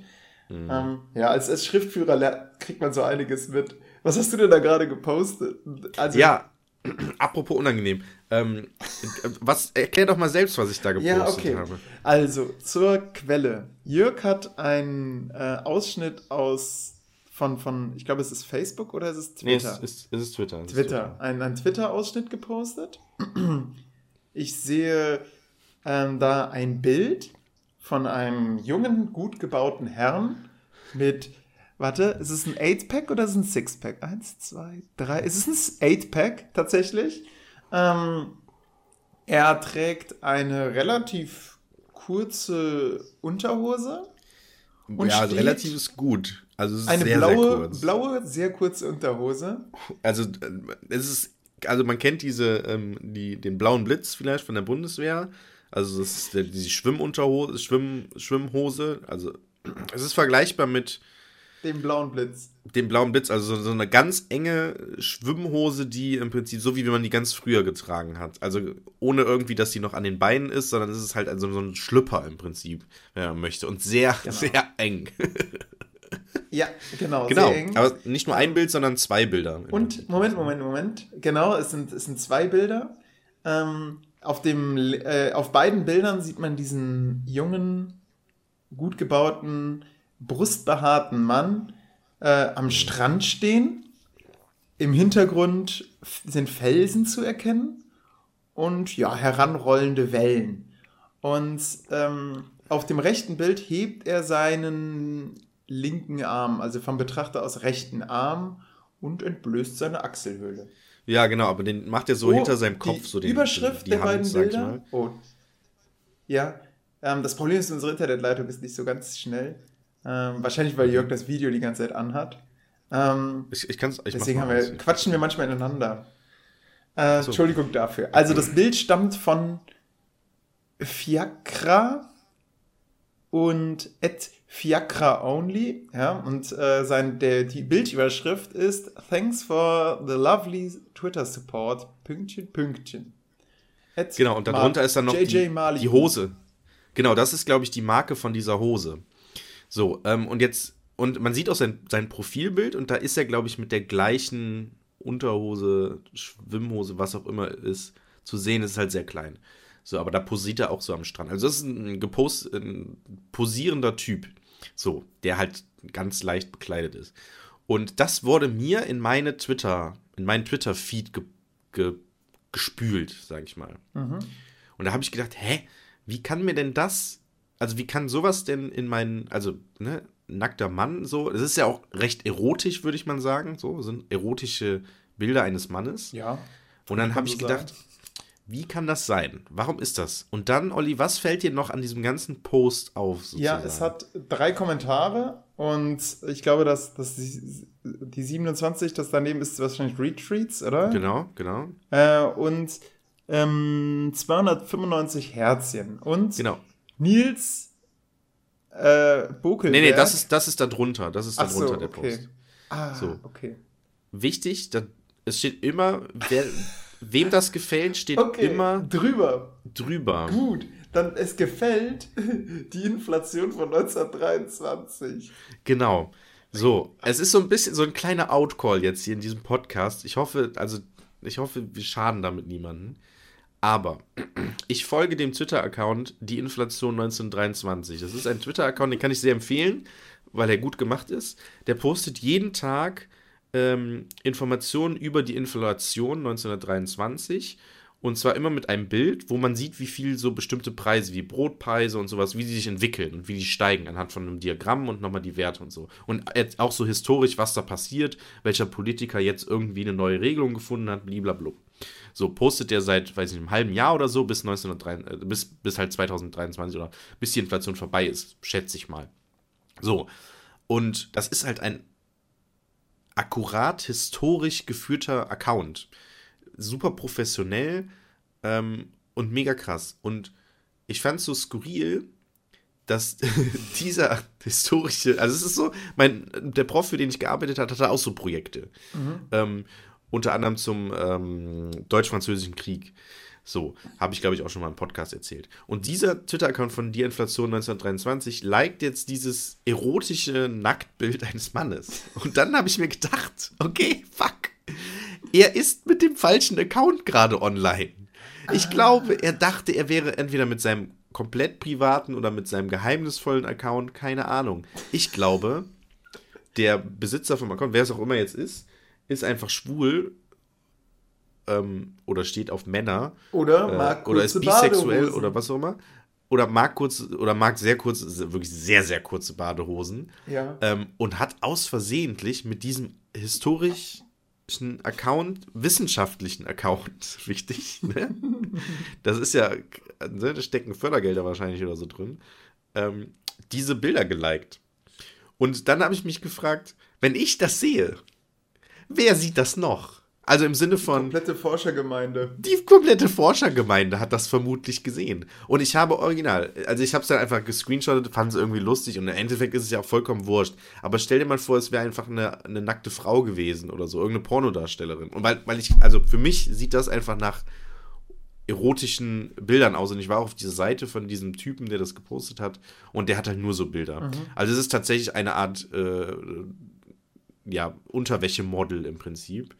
Mhm. Ähm, ja, als, als Schriftführer kriegt man so einiges mit. Was hast du denn da gerade gepostet? Also, ja, apropos unangenehm. Ähm, was, erklär doch mal selbst, was ich da gepostet ja, okay. habe. Also, zur Quelle. Jörg hat einen äh, Ausschnitt aus von, von, ich glaube, es ist Facebook oder ist es Twitter? Nee, es ist, es ist Twitter. Es Twitter. Twitter. Ein, ein Twitter-Ausschnitt gepostet. Ich sehe ähm, da ein Bild von einem jungen, gut gebauten Herrn mit, warte, ist es ein 8-Pack oder ist es ein Six-Pack? Eins, zwei, drei. Ist es ein 8-Pack tatsächlich? Ähm, er trägt eine relativ kurze Unterhose. ja, also relativ ist gut. Also es ist eine sehr, blaue, sehr kurz. blaue, sehr kurze Unterhose. Also äh, es ist, also man kennt diese, ähm, die, den blauen Blitz vielleicht von der Bundeswehr. Also das ist die Schwimmunterhose, Schwimm, Schwimmhose. Also es ist vergleichbar mit dem blauen Blitz. Dem blauen Blitz, also so, so, eine ganz enge Schwimmhose, die im Prinzip so wie wenn man die ganz früher getragen hat. Also ohne irgendwie, dass die noch an den Beinen ist, sondern es ist halt also so ein Schlüpper im Prinzip, wenn man möchte. Und sehr, genau. sehr eng. Ja, genau. Genau, aber nicht nur ein Bild, sondern zwei Bilder. Und, Moment, Moment, Moment. Genau, es sind, es sind zwei Bilder. Ähm, auf, dem, äh, auf beiden Bildern sieht man diesen jungen, gut gebauten, brustbehaarten Mann äh, am Strand stehen. Im Hintergrund sind Felsen zu erkennen und ja, heranrollende Wellen. Und ähm, auf dem rechten Bild hebt er seinen linken Arm, also vom Betrachter aus rechten Arm und entblößt seine Achselhöhle. Ja, genau, aber den macht er so oh, hinter seinem Kopf. so den, Überschrift die der Hand, beiden Bilder. Oh. Ja, ähm, das Problem ist, unsere Internetleitung ist nicht so ganz schnell. Ähm, wahrscheinlich, weil Jörg das Video die ganze Zeit anhat. Ähm, ich, ich kann's, ich deswegen haben wir, quatschen wir manchmal ineinander. Äh, so. Entschuldigung dafür. Also das Bild stammt von Fiacra und Ed Fiacra Only, ja, und äh, sein, der, die Bildüberschrift ist Thanks for the lovely Twitter support, Pünktchen, Pünktchen. Ed genau, und darunter Mar ist dann noch die, die, Hose. Genau, das ist, glaube ich, die Marke von dieser Hose. So, ähm, und jetzt, und man sieht auch sein, sein Profilbild und da ist er, glaube ich, mit der gleichen Unterhose, Schwimmhose, was auch immer ist, zu sehen, ist halt sehr klein. So, aber da posiert er auch so am Strand. Also das ist ein, gepost, ein posierender Typ. So, der halt ganz leicht bekleidet ist. Und das wurde mir in meine Twitter, in meinen Twitter-Feed ge, ge, gespült, sag ich mal. Mhm. Und da habe ich gedacht, hä, wie kann mir denn das, also wie kann sowas denn in meinen, also, ne, nackter Mann so, das ist ja auch recht erotisch, würde ich mal sagen, so, sind erotische Bilder eines Mannes. Ja. Und dann habe ich gedacht, sagen. Wie kann das sein? Warum ist das? Und dann, Olli, was fällt dir noch an diesem ganzen Post auf? Sozusagen? Ja, es hat drei Kommentare und ich glaube, dass, dass die, die 27, das daneben ist wahrscheinlich Retreats, oder? Genau, genau. Äh, und ähm, 295 Herzchen. Und genau. Nils äh, Bokelberg. Nee, nee, das ist, das ist da drunter. Das ist da drunter, so, der okay. Post. Ah, so. okay. Wichtig, da, es steht immer, wer wem das gefällt, steht okay, immer drüber. Drüber. Gut, dann es gefällt die Inflation von 1923. Genau. So, es ist so ein bisschen so ein kleiner Outcall jetzt hier in diesem Podcast. Ich hoffe, also ich hoffe, wir schaden damit niemanden. Aber ich folge dem Twitter-Account Die Inflation 1923. Das ist ein Twitter-Account, den kann ich sehr empfehlen, weil er gut gemacht ist. Der postet jeden Tag ähm, Informationen über die Inflation 1923 Und zwar immer mit einem Bild, wo man sieht, wie viel so bestimmte Preise, wie Brotpreise und sowas, wie sie sich entwickeln und wie die steigen, anhand von einem Diagramm und nochmal die Werte und so. Und auch so historisch, was da passiert, welcher Politiker jetzt irgendwie eine neue Regelung gefunden hat, blablabla. So postet der seit, weiß ich nicht, einem halben Jahr oder so, bis 1903, äh, bis, bis halt 2023 oder bis die Inflation vorbei ist, schätze ich mal. So. Und das ist halt ein akkurat historisch geführter Account super professionell ähm, und mega krass. Und ich fand es so skurril, dass dieser historische, also es ist so, mein, der Prof, für den ich gearbeitet habe, hatte auch so Projekte. Mhm. Ähm, unter anderem zum ähm, Deutsch-Französischen Krieg. So, habe ich, glaube ich, auch schon mal im Podcast erzählt. Und dieser Twitter-Account von Die Inflation 1923 liked jetzt dieses erotische Nacktbild eines Mannes. Und dann habe ich mir gedacht, okay, fuck er ist mit dem falschen Account gerade online. Ich glaube, er dachte, er wäre entweder mit seinem komplett privaten oder mit seinem geheimnisvollen Account, keine Ahnung. Ich glaube, der Besitzer vom Account, wer es auch immer jetzt ist, ist einfach schwul ähm, oder steht auf Männer oder äh, mag oder ist bisexuell oder was auch immer oder mag kurz oder mag sehr kurz wirklich sehr sehr kurze Badehosen ja. ähm, und hat aus versehentlich mit diesem historisch Account, wissenschaftlichen Account, wichtig, ne? Das ist ja, ne, da stecken Fördergelder wahrscheinlich oder so drin, ähm, diese Bilder geliked. Und dann habe ich mich gefragt, wenn ich das sehe, wer sieht das noch? Also im Sinne von. Die komplette Forschergemeinde. Die komplette Forschergemeinde hat das vermutlich gesehen. Und ich habe original, also ich habe es dann einfach gescreenshottet, fand es irgendwie lustig und im Endeffekt ist es ja auch vollkommen wurscht. Aber stell dir mal vor, es wäre einfach eine, eine nackte Frau gewesen oder so, irgendeine Pornodarstellerin. Und weil, weil ich, also für mich sieht das einfach nach erotischen Bildern aus. Und ich war auch auf dieser Seite von diesem Typen, der das gepostet hat. Und der hat halt nur so Bilder. Mhm. Also es ist tatsächlich eine Art, äh, ja, Unterwäschemodel im Prinzip.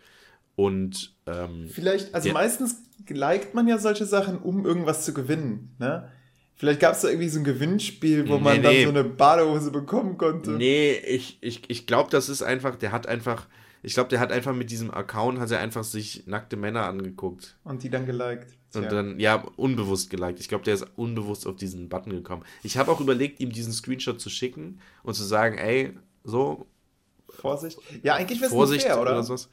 Und ähm, vielleicht, also meistens liked man ja solche Sachen, um irgendwas zu gewinnen, ne? Vielleicht gab es da irgendwie so ein Gewinnspiel, wo nee, man dann so eine Badehose bekommen konnte. Nee, ich, ich, ich glaube, das ist einfach, der hat einfach, ich glaube, der hat einfach mit diesem Account, hat er einfach sich nackte Männer angeguckt. Und die dann geliked. Und dann, ja, unbewusst geliked. Ich glaube, der ist unbewusst auf diesen Button gekommen. Ich habe auch überlegt, ihm diesen Screenshot zu schicken und zu sagen, ey, so. Vorsicht. Ja, eigentlich wäre es fair, oder? oder sowas.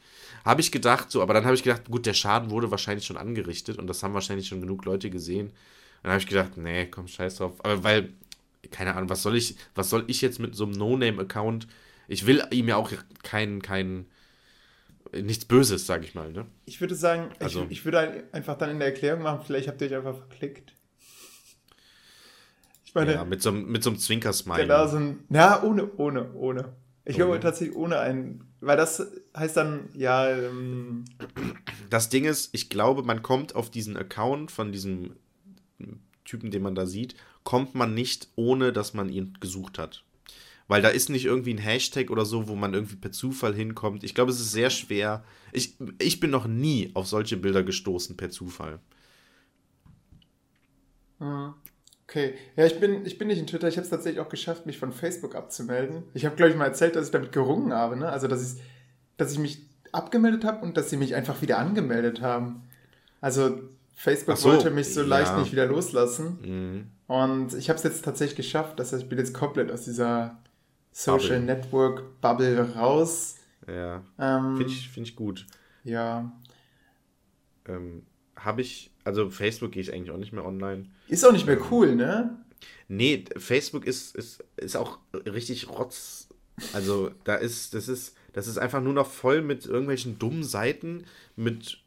Habe ich gedacht, so, aber dann habe ich gedacht, gut, der Schaden wurde wahrscheinlich schon angerichtet und das haben wahrscheinlich schon genug Leute gesehen. Dann habe ich gedacht, nee, komm, scheiß drauf. Aber weil, keine Ahnung, was soll ich, was soll ich jetzt mit so einem No-Name-Account? Ich will ihm ja auch kein, kein, nichts Böses, sage ich mal, ne? Ich würde sagen, also, ich, ich würde einfach dann in der Erklärung machen, vielleicht habt ihr euch einfach verklickt. Ich meine, ja, mit so, mit so einem Zwinkersmile. Genau, so ein, na, ohne, ohne, ohne. Ich glaube tatsächlich ohne einen, weil das heißt dann, ja. Ähm, das Ding ist, ich glaube, man kommt auf diesen Account von diesem Typen, den man da sieht, kommt man nicht, ohne dass man ihn gesucht hat. Weil da ist nicht irgendwie ein Hashtag oder so, wo man irgendwie per Zufall hinkommt. Ich glaube, es ist sehr schwer. Ich, ich bin noch nie auf solche Bilder gestoßen per Zufall. Mhm. Okay, ja, ich bin, ich bin nicht in Twitter. Ich habe es tatsächlich auch geschafft, mich von Facebook abzumelden. Ich habe, glaube ich, mal erzählt, dass ich damit gerungen habe. Ne? Also, dass ich, dass ich mich abgemeldet habe und dass sie mich einfach wieder angemeldet haben. Also, Facebook so, wollte mich so leicht nicht wieder loslassen. Mhm. Und ich habe es jetzt tatsächlich geschafft. Das heißt, ich bin jetzt komplett aus dieser Social Bubble. Network Bubble raus. Ja. Ähm, Finde ich, find ich gut. Ja. Ähm, habe ich, also Facebook gehe ich eigentlich auch nicht mehr online. Ist auch nicht mehr cool, ne? Nee, Facebook ist, ist, ist auch richtig Rotz. Also da ist, das ist, das ist einfach nur noch voll mit irgendwelchen dummen Seiten, mit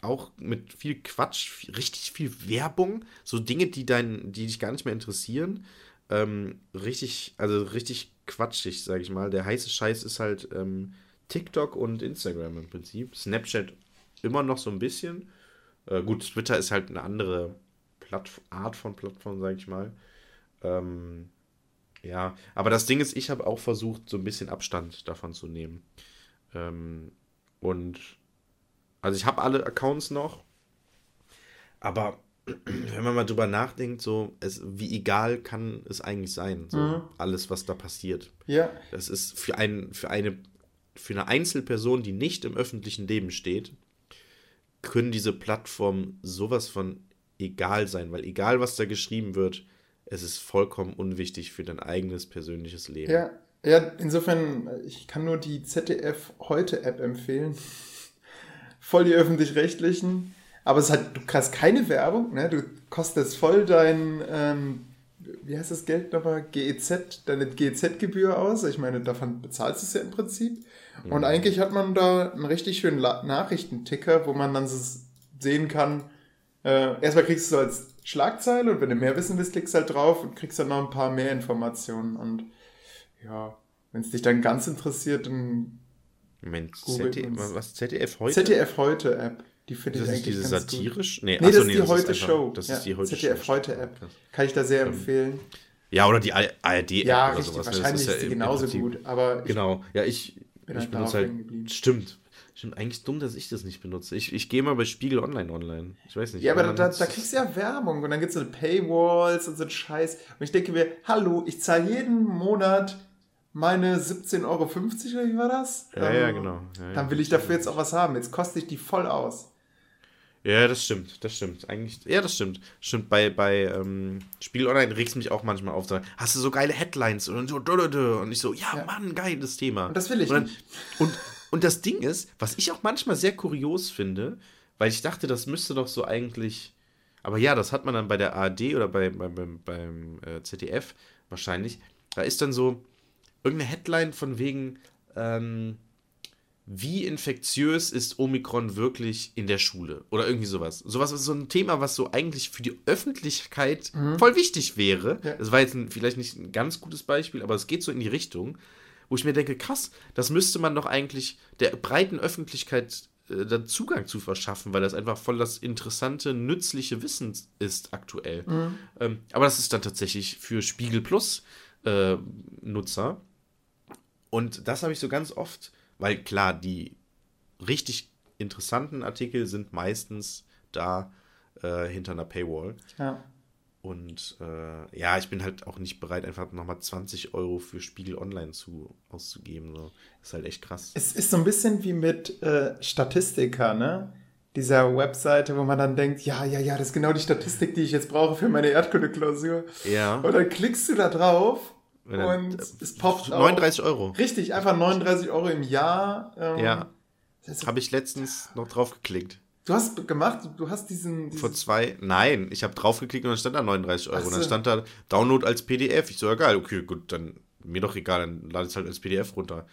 auch mit viel Quatsch, richtig viel Werbung, so Dinge, die dein, die dich gar nicht mehr interessieren. Ähm, richtig, also richtig quatschig, sag ich mal. Der heiße Scheiß ist halt ähm, TikTok und Instagram im Prinzip. Snapchat immer noch so ein bisschen. Äh, gut, Twitter ist halt eine andere Platt Art von Plattform, sag ich mal. Ähm, ja, aber das Ding ist, ich habe auch versucht, so ein bisschen Abstand davon zu nehmen. Ähm, und also ich habe alle Accounts noch, aber wenn man mal drüber nachdenkt, so, es, wie egal kann es eigentlich sein, so mhm. alles, was da passiert. Ja. Das ist für, ein, für, eine, für eine Einzelperson, die nicht im öffentlichen Leben steht, können diese Plattformen sowas von egal sein, weil egal was da geschrieben wird, es ist vollkommen unwichtig für dein eigenes persönliches Leben. Ja, ja, insofern, ich kann nur die ZDF heute App empfehlen. Voll die öffentlich-rechtlichen. Aber es hat, du hast keine Werbung, ne? Du kostest voll dein, ähm, wie heißt das Geld nochmal? GEZ, deine GEZ-Gebühr aus. Ich meine, davon bezahlst du es ja im Prinzip. Mhm. Und eigentlich hat man da einen richtig schönen Nachrichtenticker, wo man dann so sehen kann, äh, erstmal kriegst du so als Schlagzeile und wenn du mehr wissen willst, klickst du halt drauf und kriegst dann noch ein paar mehr Informationen. Und ja, wenn es dich dann ganz interessiert, dann. Moment, ZDF, was ZDF heute? ZDF heute App. Die finde ich eigentlich diese ganz satirisch? Gut. Nee, nee das ist die das heute ist einfach, Show. Das ja, ist die heute ZDF Show. heute App. Kann ich da sehr ähm, empfehlen. Ja, oder die ARD-App ja, oder richtig, sowas. Ne? Wahrscheinlich ist, ist die genauso gut, aber genau. Ja, ich, ich benutze halt. Stimmt. Stimmt, eigentlich dumm, dass ich das nicht benutze. Ich, ich gehe mal bei Spiegel Online online. Ich weiß nicht. Ja, aber da, da, kriegst du ja Werbung und dann gibt es so Paywalls und so ein Scheiß. Und ich denke mir, hallo, ich zahle jeden Monat meine 17,50 Euro oder wie war das? Ja, ähm, ja, genau. Ja, dann will ich dafür jetzt auch was haben. Jetzt koste ich die voll aus. Ja, das stimmt, das stimmt. Eigentlich, ja, das stimmt. Stimmt, bei, bei ähm, Spiegel Online regst mich auch manchmal auf. Hast du so geile Headlines und so, und ich so, ja, ja. Mann, geiles Thema. Und das will ich und dann, nicht. Und und das Ding ist, was ich auch manchmal sehr kurios finde, weil ich dachte, das müsste doch so eigentlich. Aber ja, das hat man dann bei der ARD oder bei, bei, beim, beim äh, ZDF wahrscheinlich. Da ist dann so irgendeine Headline von wegen, ähm, wie infektiös ist Omikron wirklich in der Schule? Oder irgendwie sowas. Sowas ist so ein Thema, was so eigentlich für die Öffentlichkeit mhm. voll wichtig wäre. Ja. Das war jetzt ein, vielleicht nicht ein ganz gutes Beispiel, aber es geht so in die Richtung wo ich mir denke, krass, das müsste man doch eigentlich der breiten Öffentlichkeit äh, dann Zugang zu verschaffen, weil das einfach voll das interessante, nützliche Wissen ist aktuell. Mhm. Ähm, aber das ist dann tatsächlich für Spiegel Plus äh, Nutzer. Und das habe ich so ganz oft, weil klar, die richtig interessanten Artikel sind meistens da äh, hinter einer Paywall. Ja. Und äh, ja, ich bin halt auch nicht bereit, einfach nochmal 20 Euro für Spiegel Online zu, auszugeben. So. Ist halt echt krass. Es ist so ein bisschen wie mit äh, Statistika, ne? Dieser Webseite, wo man dann denkt, ja, ja, ja, das ist genau die Statistik, die ich jetzt brauche für meine Erdkunde-Klausur. Ja. Und dann klickst du da drauf und, und es poppt 39 Euro. Richtig, einfach 39 Euro im Jahr. Ähm, ja. Habe ich letztens noch drauf geklickt. Du hast gemacht, du hast diesen. diesen Vor zwei, nein, ich habe draufgeklickt und dann stand da 39 Euro. So. Und dann stand da Download als PDF. Ich so, ja geil, okay, gut, dann mir doch egal, dann lade ich es halt als PDF runter.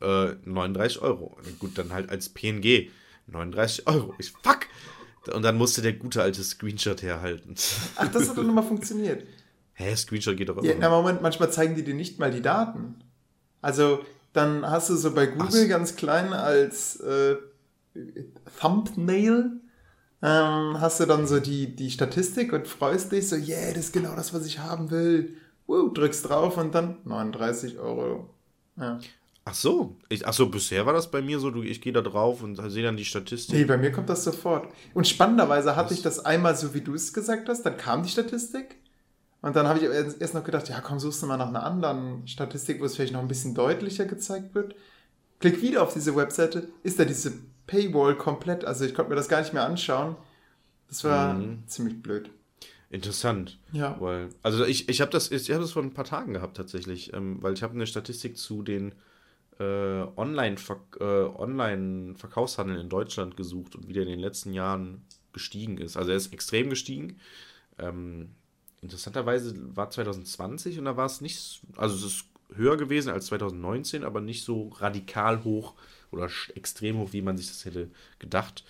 Äh, 39 Euro. Gut, dann halt als PNG. 39 Euro. Ich, fuck! Und dann musste der gute alte Screenshot herhalten. Ach, das hat doch nochmal funktioniert. Hä, Screenshot geht doch immer. Ja, na, Moment, manchmal zeigen die dir nicht mal die Daten. Also, dann hast du so bei Google ganz klein als äh, Thumbnail ähm, hast du dann so die, die Statistik und freust dich so, yeah, das ist genau das, was ich haben will. Woo, drückst drauf und dann 39 Euro. Ja. Ach so, ich, ach so, bisher war das bei mir so, du, ich gehe da drauf und sehe dann die Statistik. Nee, bei mir kommt das sofort. Und spannenderweise hatte was? ich das einmal so, wie du es gesagt hast, dann kam die Statistik und dann habe ich erst noch gedacht, ja komm, suchst du mal nach einer anderen Statistik, wo es vielleicht noch ein bisschen deutlicher gezeigt wird. Klick wieder auf diese Webseite, ist da diese Paywall komplett. Also ich konnte mir das gar nicht mehr anschauen. Das war mhm. ziemlich blöd. Interessant. Ja. Weil, also ich, ich habe das, ich hab das vor ein paar Tagen gehabt tatsächlich, ähm, weil ich habe eine Statistik zu den äh, Online-Verkaufshandeln äh, Online in Deutschland gesucht und wie der in den letzten Jahren gestiegen ist. Also er ist extrem gestiegen. Ähm, interessanterweise war 2020 und da war es nicht, also es ist höher gewesen als 2019, aber nicht so radikal hoch oder extrem hoch, wie man sich das hätte gedacht.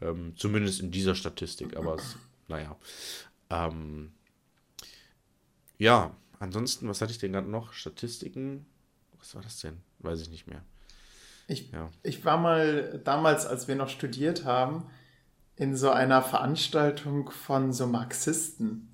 Ähm, zumindest in dieser Statistik, aber es, naja. Ähm, ja, ansonsten, was hatte ich denn gerade noch? Statistiken? Was war das denn? Weiß ich nicht mehr. Ich, ja. ich war mal damals, als wir noch studiert haben, in so einer Veranstaltung von so Marxisten.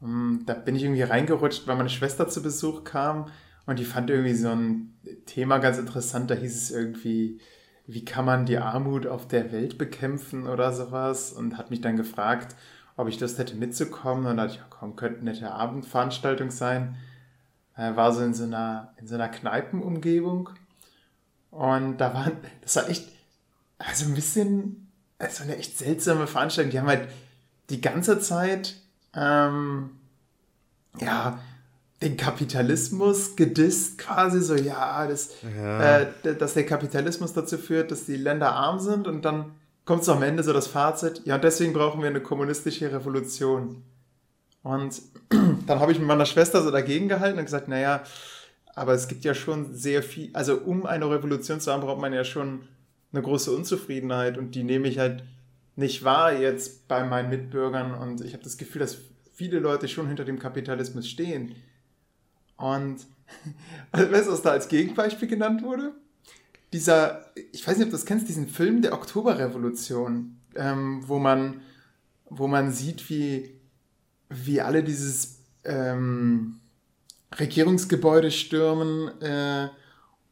Hm, da bin ich irgendwie reingerutscht, weil meine Schwester zu Besuch kam und die fand irgendwie so ein Thema ganz interessant. Da hieß es irgendwie, wie kann man die Armut auf der Welt bekämpfen oder sowas. Und hat mich dann gefragt, ob ich Lust hätte mitzukommen. Und da dachte ich, komm, könnte eine nette Abendveranstaltung sein. Er war so in so einer, in so einer Kneipenumgebung. Und da waren, das war echt, also ein bisschen war eine echt seltsame Veranstaltung. Die haben halt die ganze Zeit, ähm, ja, den Kapitalismus gedisst quasi so, ja, das, ja. Äh, dass der Kapitalismus dazu führt, dass die Länder arm sind und dann kommt so am Ende so das Fazit, ja, deswegen brauchen wir eine kommunistische Revolution. Und dann habe ich mit meiner Schwester so dagegen gehalten und gesagt, naja, aber es gibt ja schon sehr viel, also um eine Revolution zu haben, braucht man ja schon eine große Unzufriedenheit und die nehme ich halt nicht wahr jetzt bei meinen Mitbürgern und ich habe das Gefühl, dass viele Leute schon hinter dem Kapitalismus stehen. Und also, weißt du, was da als Gegenbeispiel genannt wurde? Dieser, ich weiß nicht, ob du das kennst, diesen Film der Oktoberrevolution, ähm, wo man, wo man sieht, wie, wie alle dieses ähm, Regierungsgebäude stürmen äh,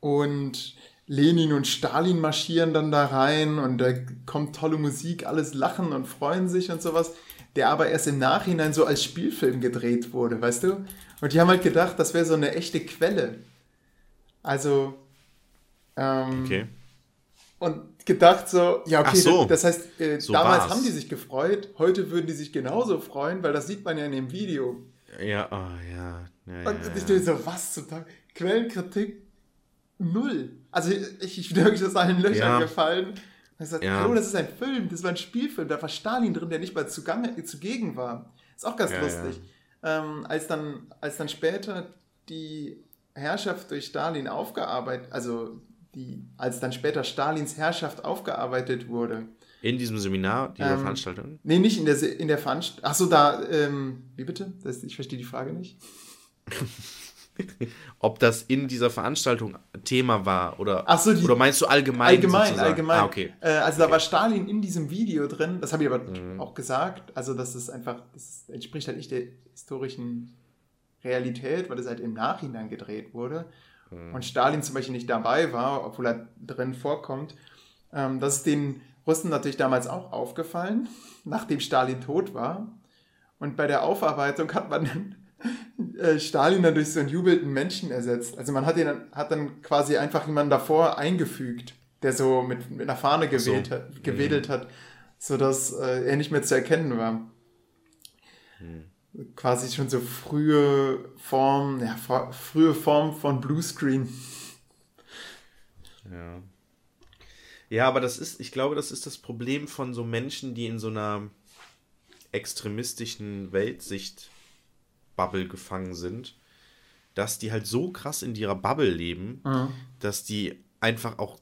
und Lenin und Stalin marschieren dann da rein und da kommt tolle Musik, alles lachen und freuen sich und sowas, der aber erst im Nachhinein so als Spielfilm gedreht wurde, weißt du? Und die haben halt gedacht, das wäre so eine echte Quelle. Also, ähm, okay. Und gedacht so, ja, okay, so. das heißt, äh, so damals war's. haben die sich gefreut, heute würden die sich genauso freuen, weil das sieht man ja in dem Video. Ja, oh, ja. ja und ja, ich denke so, was zum Tag? Quellenkritik null. Also ich, ich bin wirklich aus allen Löchern ja. gefallen. Er sagt, ja. oh, das ist ein Film, das war ein Spielfilm, da war Stalin drin, der nicht mal zugange, zugegen war. Ist auch ganz ja, lustig. Ähm, als, dann, als dann später die Herrschaft durch Stalin aufgearbeitet, also die, als dann später Stalins Herrschaft aufgearbeitet wurde. In diesem Seminar, dieser ähm, Veranstaltung? Nee, nicht in der, in der Veranstaltung. Achso, da, ähm, wie bitte? Das, ich verstehe die Frage nicht. ob das in dieser Veranstaltung Thema war oder, so, oder meinst du allgemein? Allgemein, sozusagen? allgemein. Ah, okay. Äh, also okay. da war Stalin in diesem Video drin, das habe ich aber mhm. auch gesagt, also das ist einfach, das entspricht halt nicht der historischen Realität, weil das halt im Nachhinein gedreht wurde mhm. und Stalin zum Beispiel nicht dabei war, obwohl er drin vorkommt. Ähm, das ist den Russen natürlich damals auch aufgefallen, nachdem Stalin tot war. Und bei der Aufarbeitung hat man dann Stalin dann durch so einen jubelnden Menschen ersetzt. Also man hat, ihn, hat dann quasi einfach jemanden davor eingefügt, der so mit, mit einer Fahne gewählt so. hat, gewedelt mhm. hat, sodass äh, er nicht mehr zu erkennen war. Mhm. Quasi schon so frühe Form, ja, frühe Form von Bluescreen. Ja. Ja, aber das ist, ich glaube, das ist das Problem von so Menschen, die in so einer extremistischen Weltsicht Bubble gefangen sind, dass die halt so krass in ihrer Bubble leben, mhm. dass die einfach auch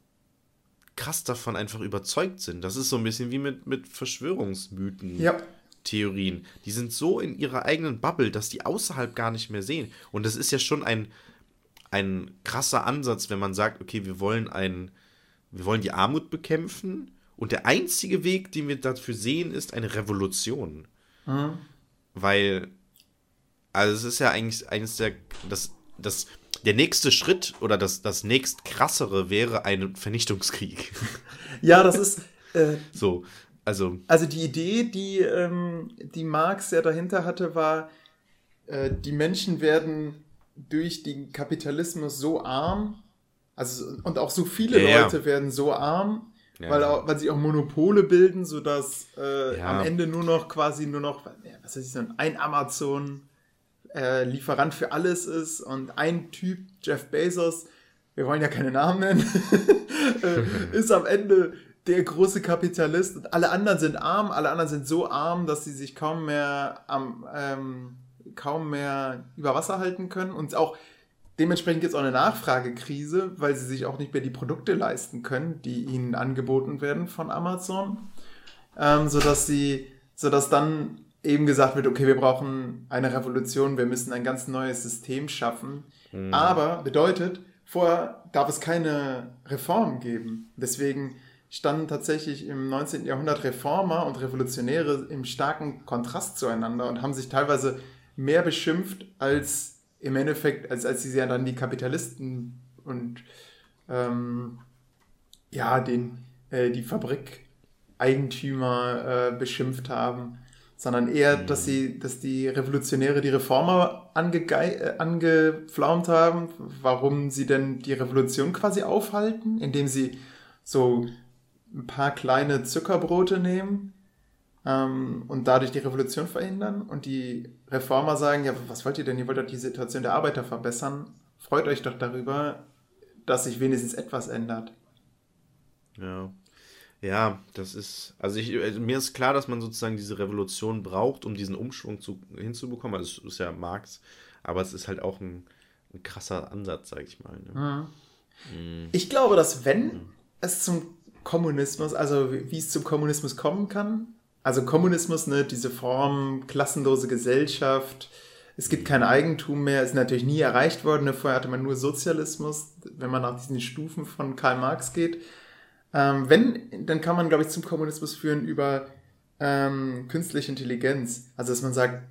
krass davon einfach überzeugt sind. Das ist so ein bisschen wie mit, mit Verschwörungsmythen. Ja. Theorien. Die sind so in ihrer eigenen Bubble, dass die außerhalb gar nicht mehr sehen. Und das ist ja schon ein, ein krasser Ansatz, wenn man sagt, okay, wir wollen ein, wir wollen die Armut bekämpfen und der einzige Weg, den wir dafür sehen, ist eine Revolution. Mhm. Weil also es ist ja eigentlich eines der, das, das, der nächste Schritt oder das, das nächst krassere wäre ein Vernichtungskrieg. Ja, das ist. Äh, so, also. Also die Idee, die, ähm, die Marx ja dahinter hatte, war, äh, die Menschen werden durch den Kapitalismus so arm, also und auch so viele ja, Leute ja. werden so arm, ja. weil, auch, weil sie auch Monopole bilden, sodass äh, am Ende nur noch quasi nur noch, was weiß ich, ein Amazon äh, Lieferant für alles ist und ein Typ, Jeff Bezos, wir wollen ja keine Namen nennen, äh, ist am Ende der große Kapitalist und alle anderen sind arm, alle anderen sind so arm, dass sie sich kaum mehr am ähm, kaum mehr über Wasser halten können und auch dementsprechend gibt es auch eine Nachfragekrise, weil sie sich auch nicht mehr die Produkte leisten können, die ihnen angeboten werden von Amazon, ähm, sodass sie, sodass dann eben gesagt wird, okay, wir brauchen eine Revolution, wir müssen ein ganz neues System schaffen. Mhm. Aber bedeutet, vorher darf es keine Reform geben. Deswegen standen tatsächlich im 19. Jahrhundert Reformer und Revolutionäre im starken Kontrast zueinander und haben sich teilweise mehr beschimpft als im Endeffekt, als, als sie ja dann die Kapitalisten und ähm, ja, den, äh, die Fabrikeigentümer äh, beschimpft haben sondern eher, dass mhm. sie, dass die Revolutionäre die Reformer äh, angepflaumt haben, warum sie denn die Revolution quasi aufhalten, indem sie so ein paar kleine Zuckerbrote nehmen ähm, und dadurch die Revolution verhindern. Und die Reformer sagen, ja, was wollt ihr denn? Ihr wollt doch die Situation der Arbeiter verbessern. Freut euch doch darüber, dass sich wenigstens etwas ändert. Ja. Ja, das ist, also, ich, also mir ist klar, dass man sozusagen diese Revolution braucht, um diesen Umschwung zu, hinzubekommen. Also es ist ja Marx, aber es ist halt auch ein, ein krasser Ansatz, sag ich mal. Ne? Mhm. Ich glaube, dass wenn mhm. es zum Kommunismus, also wie es zum Kommunismus kommen kann, also Kommunismus, ne, diese Form, klassenlose Gesellschaft, es gibt kein Eigentum mehr, ist natürlich nie erreicht worden. Ne? Vorher hatte man nur Sozialismus, wenn man nach diesen Stufen von Karl Marx geht. Ähm, wenn, dann kann man, glaube ich, zum Kommunismus führen über ähm, künstliche Intelligenz. Also, dass man sagt,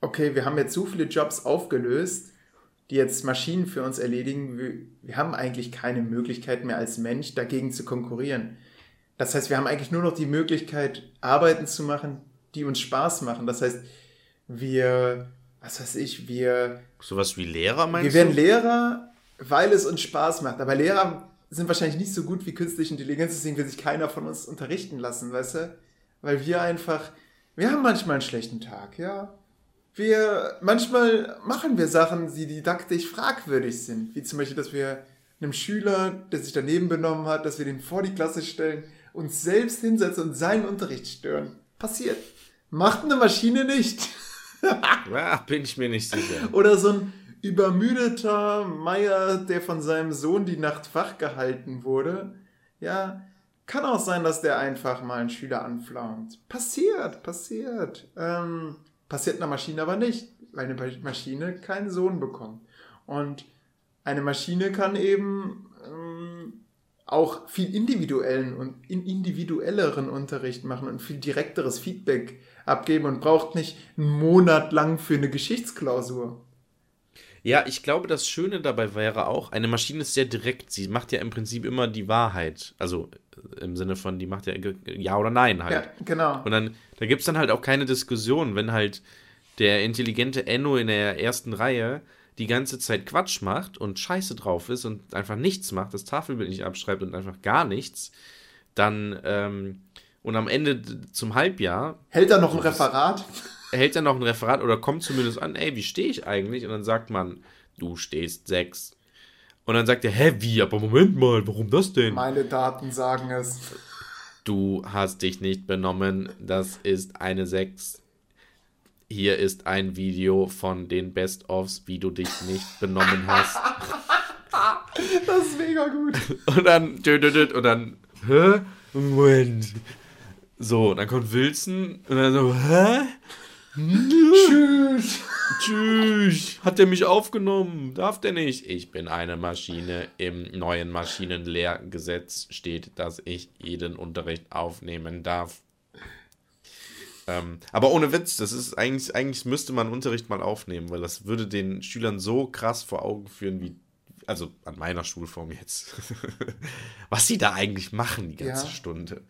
okay, wir haben jetzt so viele Jobs aufgelöst, die jetzt Maschinen für uns erledigen. Wir, wir haben eigentlich keine Möglichkeit mehr als Mensch dagegen zu konkurrieren. Das heißt, wir haben eigentlich nur noch die Möglichkeit, Arbeiten zu machen, die uns Spaß machen. Das heißt, wir, was weiß ich, wir. Sowas wie Lehrer meinst du? Wir werden Lehrer, weil es uns Spaß macht. Aber Lehrer sind wahrscheinlich nicht so gut wie künstliche Intelligenz, deswegen will sich keiner von uns unterrichten lassen, weißt du? Weil wir einfach, wir haben manchmal einen schlechten Tag, ja. Wir, manchmal machen wir Sachen, die didaktisch fragwürdig sind, wie zum Beispiel, dass wir einem Schüler, der sich daneben benommen hat, dass wir den vor die Klasse stellen, uns selbst hinsetzen und seinen Unterricht stören. Passiert. Macht eine Maschine nicht. ja, bin ich mir nicht sicher. Oder so ein übermüdeter Meier, der von seinem Sohn die Nacht wach gehalten wurde. Ja, kann auch sein, dass der einfach mal einen Schüler anflaumt. Passiert, passiert. Ähm, passiert einer Maschine aber nicht, weil eine Maschine keinen Sohn bekommt. Und eine Maschine kann eben ähm, auch viel individuellen und individuelleren Unterricht machen und viel direkteres Feedback abgeben und braucht nicht einen Monat lang für eine Geschichtsklausur. Ja, ich glaube, das Schöne dabei wäre auch, eine Maschine ist sehr direkt. Sie macht ja im Prinzip immer die Wahrheit. Also äh, im Sinne von, die macht ja Ja oder Nein halt. Ja, genau. Und dann, da gibt es dann halt auch keine Diskussion, wenn halt der intelligente Enno in der ersten Reihe die ganze Zeit Quatsch macht und Scheiße drauf ist und einfach nichts macht, das Tafelbild nicht abschreibt und einfach gar nichts, dann ähm, und am Ende zum Halbjahr. Hält er noch ein Referat? Hält er noch ein Referat oder kommt zumindest an, ey, wie stehe ich eigentlich? Und dann sagt man, du stehst sechs. Und dann sagt er, hä, wie? Aber Moment mal, warum das denn? Meine Daten sagen es. Du hast dich nicht benommen, das ist eine sechs. Hier ist ein Video von den Best-ofs, wie du dich nicht benommen hast. Das ist mega gut. Und dann, und dann, hä? Moment. So, dann kommt Wilson und dann so, hä? Tschüss. Tschüss. Hat der mich aufgenommen? Darf der nicht? Ich bin eine Maschine. Im neuen Maschinenlehrgesetz steht, dass ich jeden Unterricht aufnehmen darf. Ähm, aber ohne Witz, das ist eigentlich, eigentlich müsste man Unterricht mal aufnehmen, weil das würde den Schülern so krass vor Augen führen, wie, also an meiner Schulform jetzt, was sie da eigentlich machen die ganze ja. Stunde.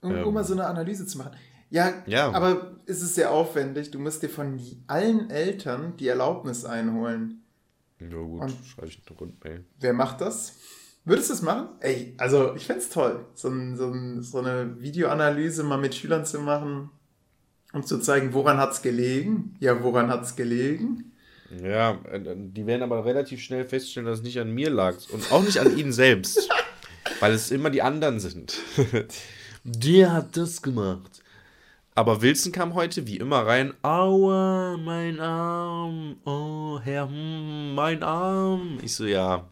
Um, um ähm, mal so eine Analyse zu machen. Ja, ja, aber es ist sehr aufwendig. Du musst dir von allen Eltern die Erlaubnis einholen. Ja gut, Und schreibe ich eine Rundmail. Wer macht das? Würdest du es machen? Ey, also ich fände es toll, so, ein, so, ein, so, eine Videoanalyse mal mit Schülern zu machen, um zu zeigen, woran hat es gelegen. Ja, woran hat es gelegen? Ja, äh, die werden aber relativ schnell feststellen, dass es nicht an mir lag und auch nicht an ihnen selbst, weil es immer die anderen sind. Der hat das gemacht. Aber Wilson kam heute wie immer rein. Aua, mein Arm. Oh, Herr, hm, mein Arm. Ich so, ja,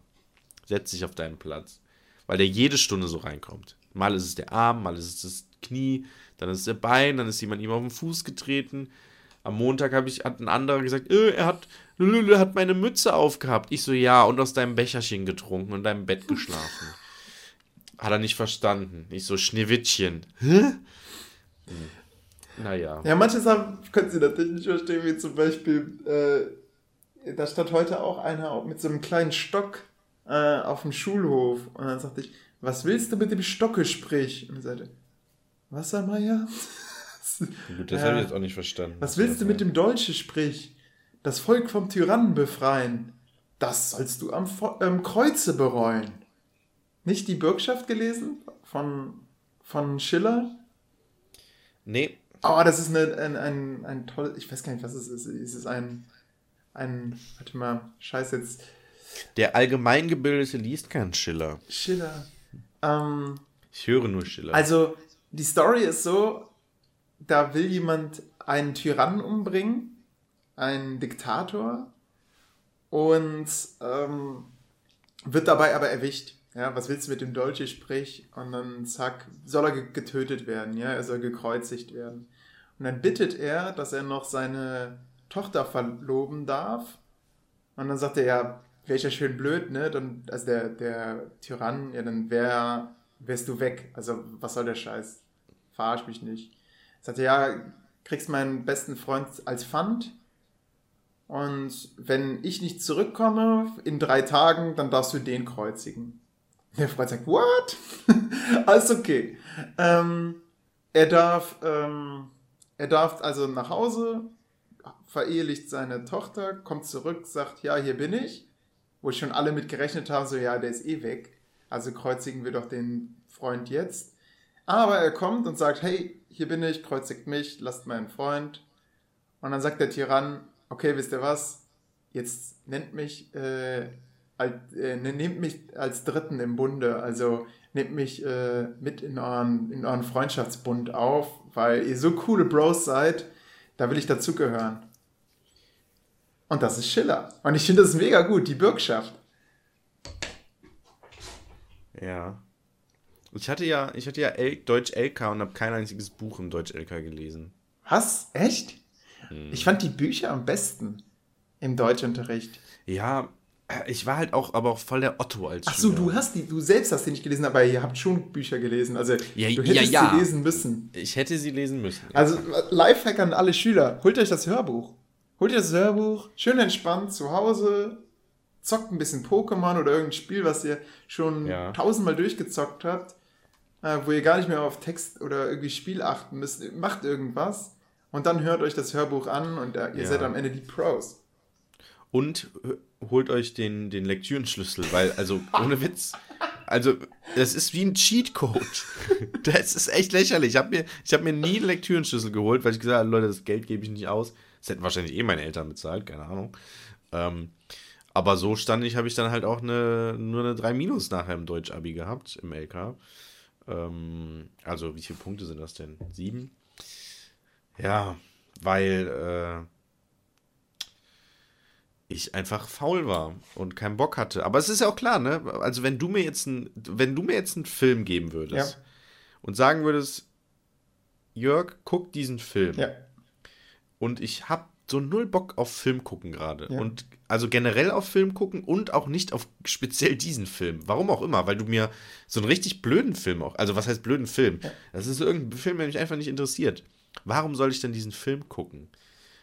setz dich auf deinen Platz. Weil der jede Stunde so reinkommt. Mal ist es der Arm, mal ist es das Knie, dann ist es der Bein, dann ist jemand ihm auf den Fuß getreten. Am Montag hab ich, hat ein anderer gesagt, äh, er hat, Lülü hat meine Mütze aufgehabt. Ich so, ja, und aus deinem Becherchen getrunken und deinem Bett geschlafen. hat er nicht verstanden. Ich so, Schneewittchen. Hä? Hm. Naja. Ja, manche Sachen können sie natürlich nicht verstehen, wie zum Beispiel, äh, da stand heute auch einer mit so einem kleinen Stock äh, auf dem Schulhof. Und dann sagte ich, was willst du mit dem Stockesprich? Und er sagte, Wassermeier? Gut, das ja. habe ich jetzt auch nicht verstanden. Was willst du mit dem Deutsche Sprich? Das Volk vom Tyrannen befreien. Das sollst du am ähm, Kreuze bereuen. Nicht die Bürgschaft gelesen von Von Schiller? Nee. Oh, das ist eine, ein, ein, ein toll. Ich weiß gar nicht, was es ist. Es ist ein. Ein. Warte mal, scheiß jetzt. Der Allgemeingebildete liest keinen Schiller. Schiller. Ähm, ich höre nur Schiller. Also, die Story ist so: da will jemand einen Tyrannen umbringen, einen Diktator, und ähm, wird dabei aber erwischt. Ja, was willst du mit dem Dolce sprich? Und dann zack, soll er getötet werden, ja, er soll gekreuzigt werden. Und dann bittet er, dass er noch seine Tochter verloben darf. Und dann sagt er, ja, wäre ich ja schön blöd, ne? Dann, also der, der Tyrann, ja, dann wär, wärst du weg. Also, was soll der Scheiß? Verarsch mich nicht. Sagt er, ja, kriegst meinen besten Freund als Pfand. Und wenn ich nicht zurückkomme in drei Tagen, dann darfst du den kreuzigen. Der Freund sagt, what? Alles okay. Ähm, er darf, ähm, er darf also nach Hause, verehelicht seine Tochter, kommt zurück, sagt, ja, hier bin ich. Wo schon alle mit gerechnet haben, so, ja, der ist eh weg. Also kreuzigen wir doch den Freund jetzt. Aber er kommt und sagt, hey, hier bin ich, kreuzigt mich, lasst meinen Freund. Und dann sagt der Tyrann, okay, wisst ihr was? Jetzt nennt mich äh, äh, ne, nehmt mich als Dritten im Bunde, also nehmt mich äh, mit in euren, in euren Freundschaftsbund auf, weil ihr so coole Bros seid, da will ich dazugehören. Und das ist Schiller. Und ich finde das mega gut, die Bürgschaft. Ja. Ich hatte ja, ich hatte ja L Deutsch LK und habe kein einziges Buch im Deutsch LK gelesen. Was? Echt? Hm. Ich fand die Bücher am besten im Deutschunterricht. Ja, ich war halt auch, aber auch voll der Otto als Ach so, du hast die, du selbst hast die nicht gelesen, aber ihr habt schon Bücher gelesen. Also ja, du hättest ja, ja. sie lesen müssen. Ich hätte sie lesen müssen. Also Lifehack an alle Schüler: Holt euch das Hörbuch. Holt euch das Hörbuch, schön entspannt zu Hause, zockt ein bisschen Pokémon oder irgendein Spiel, was ihr schon tausendmal durchgezockt habt, äh, wo ihr gar nicht mehr auf Text oder irgendwie Spiel achten müsst. Macht irgendwas und dann hört euch das Hörbuch an und äh, ihr seid am Ende die Pros. Und holt euch den, den Lektürenschlüssel, weil, also, ohne Witz. Also, das ist wie ein Cheatcode. Das ist echt lächerlich. Ich habe mir, hab mir nie einen Lektürenschlüssel geholt, weil ich gesagt habe, Leute, das Geld gebe ich nicht aus. Das hätten wahrscheinlich eh meine Eltern bezahlt, keine Ahnung. Ähm, aber so stand ich, habe ich dann halt auch eine, nur eine 3 Minus nachher im Deutsch-Abi gehabt, im LK. Ähm, also, wie viele Punkte sind das denn? Sieben? Ja, weil äh, ich einfach faul war und keinen Bock hatte. Aber es ist ja auch klar, ne? Also wenn du mir jetzt ein, wenn du mir jetzt einen Film geben würdest ja. und sagen würdest, Jörg, guck diesen Film. Ja. Und ich hab so null Bock auf Film gucken gerade. Ja. Und also generell auf Film gucken und auch nicht auf speziell diesen Film. Warum auch immer, weil du mir so einen richtig blöden Film auch, also was heißt blöden Film? Das ist irgendein Film, der mich einfach nicht interessiert. Warum soll ich denn diesen Film gucken?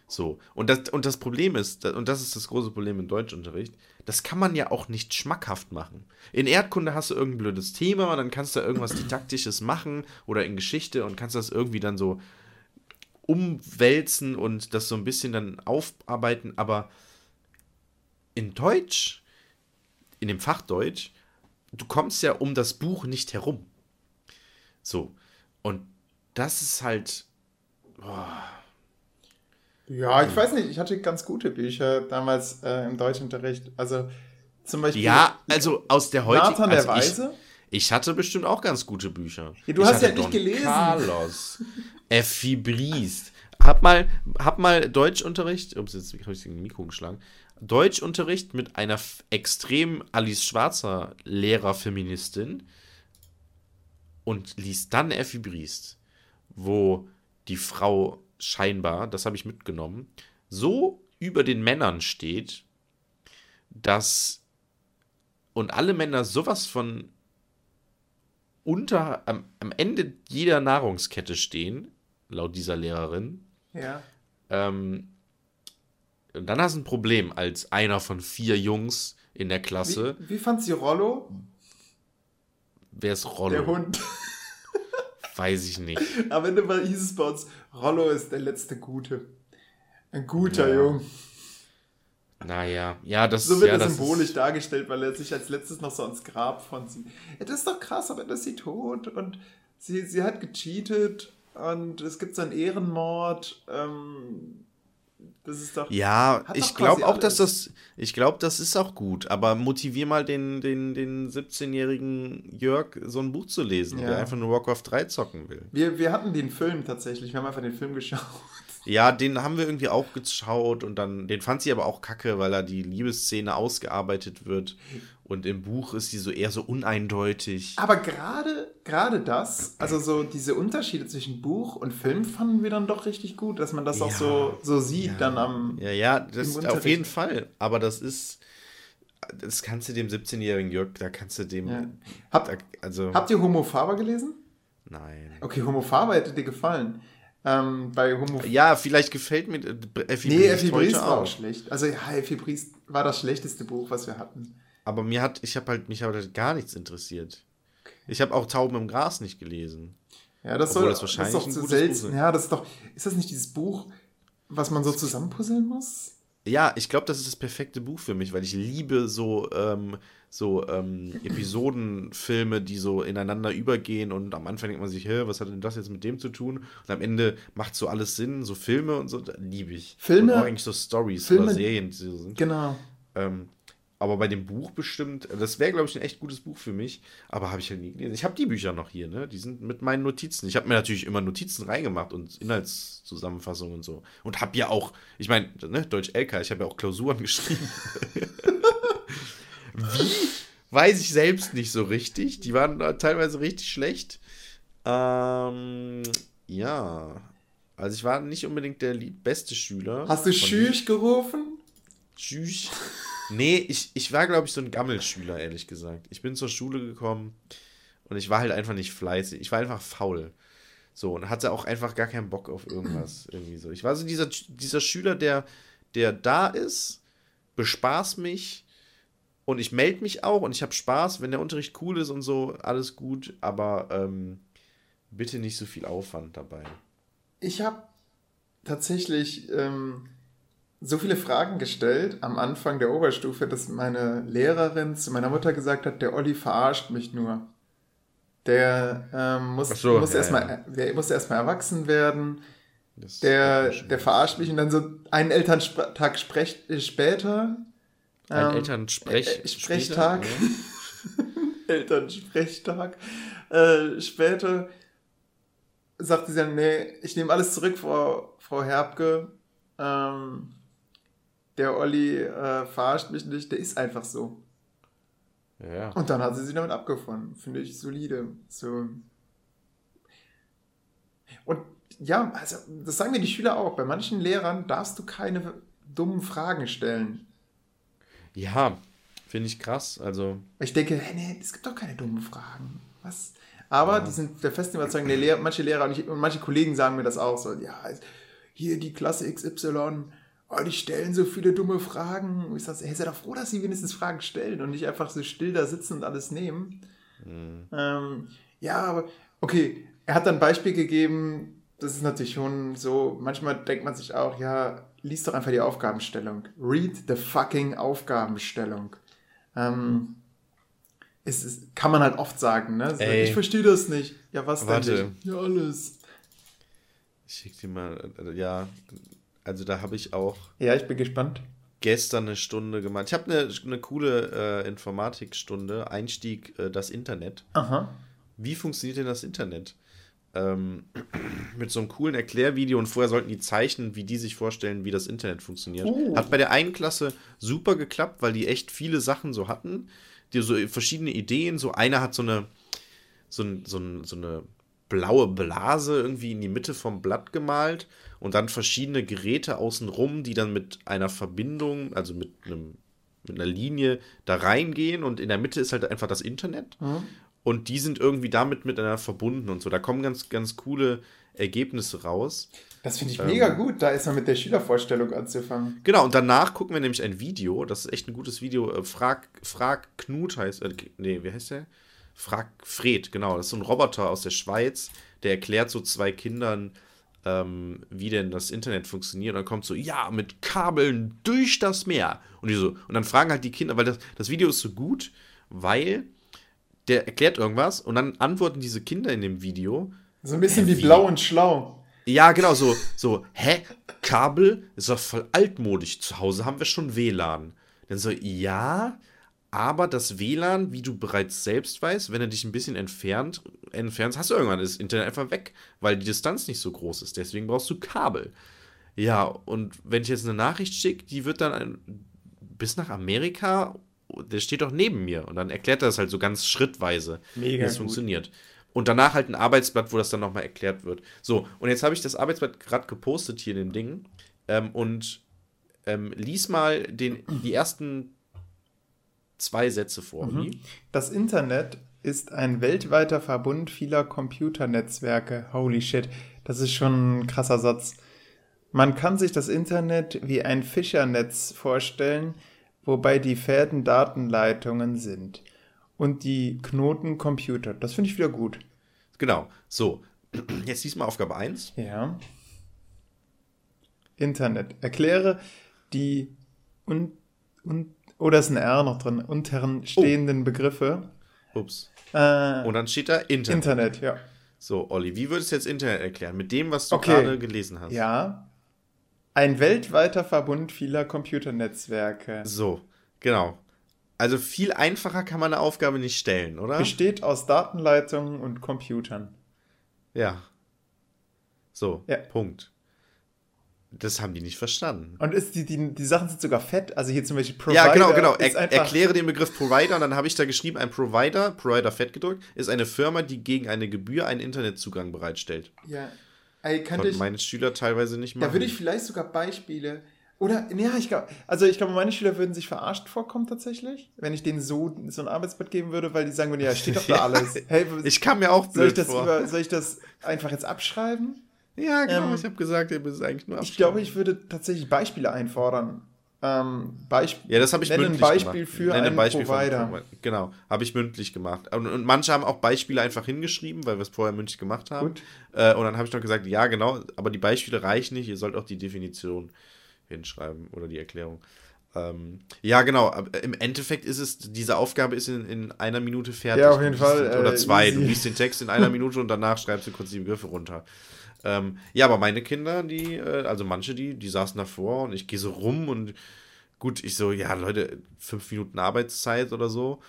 So. Und das, und das Problem ist, und das ist das große Problem im Deutschunterricht, das kann man ja auch nicht schmackhaft machen. In Erdkunde hast du irgendein blödes Thema und dann kannst du irgendwas Didaktisches machen oder in Geschichte und kannst das irgendwie dann so umwälzen und das so ein bisschen dann aufarbeiten, aber in Deutsch, in dem Fach Deutsch, du kommst ja um das Buch nicht herum. So. Und das ist halt. Boah ja, ich weiß nicht, ich hatte ganz gute Bücher damals äh, im Deutschunterricht. Also zum Beispiel. Ja, also aus der heutigen. Nathan der also Weise. Ich, ich, hatte bestimmt auch ganz gute Bücher. Ja, du ich hast ja nicht gelesen. Carlos, Effi Briest. Hab mal, hab mal Deutschunterricht. Ups, jetzt habe ich den Mikro geschlagen. Deutschunterricht mit einer extrem Alice Schwarzer Lehrerfeministin und liest dann Effi Briest, wo die Frau scheinbar, das habe ich mitgenommen, so über den Männern steht, dass und alle Männer sowas von unter am, am Ende jeder Nahrungskette stehen, laut dieser Lehrerin. Ja. Ähm, dann hast du ein Problem als einer von vier Jungs in der Klasse. Wie, wie fand sie Rollo? Wer ist Rollo? Der Hund. Weiß ich nicht. Am Ende war, hieß es bei uns, Rollo ist der letzte Gute. Ein guter ja. Junge. Naja, ja, das So wird ja, er symbolisch ist... dargestellt, weil er sich als letztes noch so ans Grab von sie. Ja, das ist doch krass, aber das ist sie tot und sie, sie hat gecheatet und es gibt so einen Ehrenmord. Ähm, das ist doch. Ja, ich glaube auch, dass das. Ich glaube, das ist auch gut. Aber motivier mal den, den, den 17-jährigen Jörg, so ein Buch zu lesen, ja. der einfach nur Warcraft 3 zocken will. Wir, wir hatten den Film tatsächlich. Wir haben einfach den Film geschaut. Ja, den haben wir irgendwie auch geschaut und dann, den fand sie aber auch kacke, weil da die Liebesszene ausgearbeitet wird. Und im Buch ist sie so eher so uneindeutig. Aber gerade gerade das, also so diese Unterschiede zwischen Buch und Film fanden wir dann doch richtig gut, dass man das ja, auch so, so sieht ja, dann am. Ja, ja, das auf jeden Fall. Aber das ist. Das kannst du dem 17-jährigen Jörg, da kannst du dem. Ja. Hab, da, also, habt ihr Homo Faber gelesen? Nein. Okay, Homo Faber hätte dir gefallen. Ähm, bei Homo ja, vielleicht gefällt mir Effi Nee, Effi Briest war auch schlecht. Also ja, Effi Briest war das schlechteste Buch, was wir hatten. Aber mir hat, ich habe halt, mich hat halt gar nichts interessiert. Ich habe auch Tauben im Gras nicht gelesen. Ja, das soll das wahrscheinlich das ist doch zu selten. Ja, das ist doch, ist das nicht dieses Buch, was man so zusammenpuzzeln muss? Ja, ich glaube, das ist das perfekte Buch für mich, weil ich liebe so, ähm, so ähm, Episodenfilme, die so ineinander übergehen und am Anfang denkt man sich, hä, was hat denn das jetzt mit dem zu tun? Und am Ende macht so alles Sinn, so Filme und so, liebe ich. Filme? Und auch eigentlich so Stories oder Serien, die so sind. Genau. Ähm, aber bei dem Buch bestimmt, das wäre, glaube ich, ein echt gutes Buch für mich. Aber habe ich ja nie gelesen. Ich habe die Bücher noch hier, ne? Die sind mit meinen Notizen. Ich habe mir natürlich immer Notizen reingemacht und Inhaltszusammenfassungen und so. Und habe ja auch, ich meine, ne, Deutsch LK, ich habe ja auch Klausuren geschrieben. Wie? Weiß ich selbst nicht so richtig. Die waren teilweise richtig schlecht. Ähm, ja. Also ich war nicht unbedingt der beste Schüler. Hast du Schüch gerufen? Schüch. Nee, ich, ich war, glaube ich, so ein Gammelschüler, ehrlich gesagt. Ich bin zur Schule gekommen und ich war halt einfach nicht fleißig. Ich war einfach faul. So, und hatte auch einfach gar keinen Bock auf irgendwas. irgendwie so. Ich war so dieser, dieser Schüler, der, der da ist, bespaß mich und ich melde mich auch und ich habe Spaß, wenn der Unterricht cool ist und so, alles gut, aber ähm, bitte nicht so viel Aufwand dabei. Ich habe tatsächlich ähm, so viele Fragen gestellt am Anfang der Oberstufe, dass meine Lehrerin zu meiner Mutter gesagt hat, der Olli verarscht mich nur. Der ähm, muss, so, muss ja, erstmal ja. muss erstmal erwachsen werden. Das der, der verarscht mich und dann so einen Elterntag sprech, äh, später. Ein ähm, Elternsprech äh, Sprechtag. Ja. Elternsprechtag. Äh, später sagte sie dann, nee, ich nehme alles zurück, Frau, Frau Herbke. Ähm, der Olli äh, verarscht mich nicht, der ist einfach so. Ja. Und dann hat sie sich damit abgefunden. Finde ich solide. So. Und ja, also das sagen mir die Schüler auch. Bei manchen Lehrern darfst du keine dummen Fragen stellen. Ja, finde ich krass. Also. Ich denke, hey, nee, es gibt doch keine dummen Fragen. Was? Aber ja. die sind der festen Überzeugung, der Lehrer, manche Lehrer und, ich, und manche Kollegen sagen mir das auch so, ja, hier die Klasse XY, oh, die stellen so viele dumme Fragen. Und ich sage, hey, sei doch froh, dass sie wenigstens Fragen stellen und nicht einfach so still da sitzen und alles nehmen. Mhm. Ähm, ja, aber okay, er hat dann ein Beispiel gegeben, das ist natürlich schon so, manchmal denkt man sich auch, ja, lies doch einfach die Aufgabenstellung. Read the fucking Aufgabenstellung. Ähm, es ist, kann man halt oft sagen, ne? Ey, ich verstehe das nicht. Ja, was warte. denn? Nicht? Ja, alles. Ich schick dir mal, äh, ja, also da habe ich auch. Ja, ich bin gespannt. Gestern eine Stunde gemacht. Ich habe eine, eine coole äh, Informatikstunde, Einstieg äh, das Internet. Aha. Wie funktioniert denn das Internet? Ähm, mit so einem coolen Erklärvideo und vorher sollten die zeichnen, wie die sich vorstellen, wie das Internet funktioniert. Uh. Hat bei der einen Klasse super geklappt, weil die echt viele Sachen so hatten, die so verschiedene Ideen. So einer hat so eine so, so, so eine blaue Blase irgendwie in die Mitte vom Blatt gemalt und dann verschiedene Geräte außenrum, die dann mit einer Verbindung, also mit einem mit einer Linie da reingehen und in der Mitte ist halt einfach das Internet. Mhm. Und die sind irgendwie damit miteinander verbunden und so. Da kommen ganz, ganz coole Ergebnisse raus. Das finde ich ähm, mega gut, da ist man mit der Schülervorstellung anzufangen. Genau, und danach gucken wir nämlich ein Video. Das ist echt ein gutes Video. Äh, Frag, Frag Knut heißt, äh, nee, wie heißt der? Frag Fred, genau. Das ist so ein Roboter aus der Schweiz, der erklärt so zwei Kindern, ähm, wie denn das Internet funktioniert. Und dann kommt so, ja, mit Kabeln durch das Meer. Und die so, und dann fragen halt die Kinder, weil das, das Video ist so gut, weil der erklärt irgendwas und dann antworten diese Kinder in dem Video. So ein bisschen wie, wie blau und schlau. Ja, genau, so, so, hä? Kabel ist doch voll altmodisch. Zu Hause haben wir schon WLAN. Dann so, ja, aber das WLAN, wie du bereits selbst weißt, wenn er dich ein bisschen entfernt, entfernst, hast du irgendwann das Internet einfach weg, weil die Distanz nicht so groß ist. Deswegen brauchst du Kabel. Ja, und wenn ich jetzt eine Nachricht schicke, die wird dann bis nach Amerika, der steht doch neben mir. Und dann erklärt er das halt so ganz schrittweise, Mega wie das funktioniert. Und danach halt ein Arbeitsblatt, wo das dann nochmal erklärt wird. So, und jetzt habe ich das Arbeitsblatt gerade gepostet hier in dem Ding. Ähm, und ähm, lies mal den, die ersten zwei Sätze vor. Mhm. Das Internet ist ein weltweiter Verbund vieler Computernetzwerke. Holy shit, das ist schon ein krasser Satz. Man kann sich das Internet wie ein Fischernetz vorstellen, wobei die Fäden Datenleitungen sind und die Knoten Computer. Das finde ich wieder gut. Genau. So, jetzt diesmal Aufgabe 1. Ja. Internet. Erkläre die und, und oder ist ein R noch drin? Unteren oh. stehenden oh. Begriffe. Ups. Äh, Und dann steht da Internet. Internet, ja. So, Olli, wie würdest du jetzt Internet erklären? Mit dem, was du okay. gerade gelesen hast. Ja. Ein weltweiter Verbund vieler Computernetzwerke. So, genau. Also viel einfacher kann man eine Aufgabe nicht stellen, oder? Besteht aus Datenleitungen und Computern. Ja. So, ja. Punkt. Das haben die nicht verstanden. Und ist die, die, die Sachen sind sogar fett. Also hier zum Beispiel Provider. Ja, genau, genau. Er, erkläre den Begriff Provider und dann habe ich da geschrieben, ein Provider, Provider fett gedrückt, ist eine Firma, die gegen eine Gebühr einen Internetzugang bereitstellt. Ja. Ey, kann ich, meine Schüler teilweise nicht machen. Da würde ich vielleicht sogar Beispiele. Oder, ja, ich glaube, also ich glaube, meine Schüler würden sich verarscht vorkommen tatsächlich, wenn ich denen so, so ein Arbeitsblatt geben würde, weil die sagen würden, ja, steht doch da alles. Hey, ich kann mir auch soll ich das vor. Über, soll ich das einfach jetzt abschreiben? Ja, genau. Ähm, ich habe gesagt, ihr müsst eigentlich nur Ich glaube, ich würde tatsächlich Beispiele einfordern. Ähm, Beisp ja, das habe ich mündlich Beispiel gemacht. für einen Beispiel Provider. Von, genau, habe ich mündlich gemacht. Und, und, manche haben auch Beispiele einfach hingeschrieben, weil wir es vorher mündlich gemacht haben. Gut. Äh, und dann habe ich noch gesagt, ja, genau, aber die Beispiele reichen nicht. Ihr sollt auch die Definition hinschreiben oder die Erklärung. Ähm, ja, genau. Im Endeffekt ist es, diese Aufgabe ist in, in einer Minute fertig. Ja, auf jeden Fall. Oder äh, zwei. Easy. Du liest den Text in einer Minute und danach schreibst du kurz die Begriffe runter. Ähm, ja, aber meine Kinder, die, äh, also manche, die, die saßen davor und ich gehe so rum und gut, ich so, ja, Leute, fünf Minuten Arbeitszeit oder so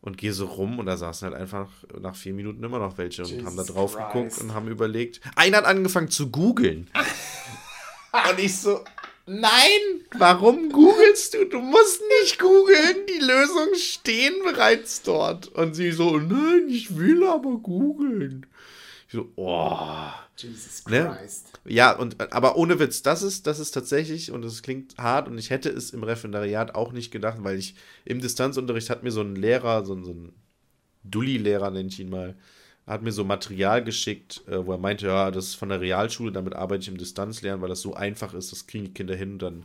und gehe so rum und da saßen halt einfach nach vier Minuten immer noch welche und Jesus haben da drauf Christ. geguckt und haben überlegt. Einer hat angefangen zu googeln. und ich so, nein, warum googelst du? Du musst nicht googeln, die Lösungen stehen bereits dort. Und sie so, nein, ich will aber googeln. So, oh. Jesus ne? Christ. Ne? Ja, und, aber ohne Witz, das ist, das ist tatsächlich, und es klingt hart, und ich hätte es im Referendariat auch nicht gedacht, weil ich im Distanzunterricht hat mir so ein Lehrer, so, so ein Dulli-Lehrer, nenne ich ihn mal, hat mir so Material geschickt, äh, wo er meinte, ja, das ist von der Realschule, damit arbeite ich im Distanzlernen, weil das so einfach ist, das kriegen die Kinder hin, dann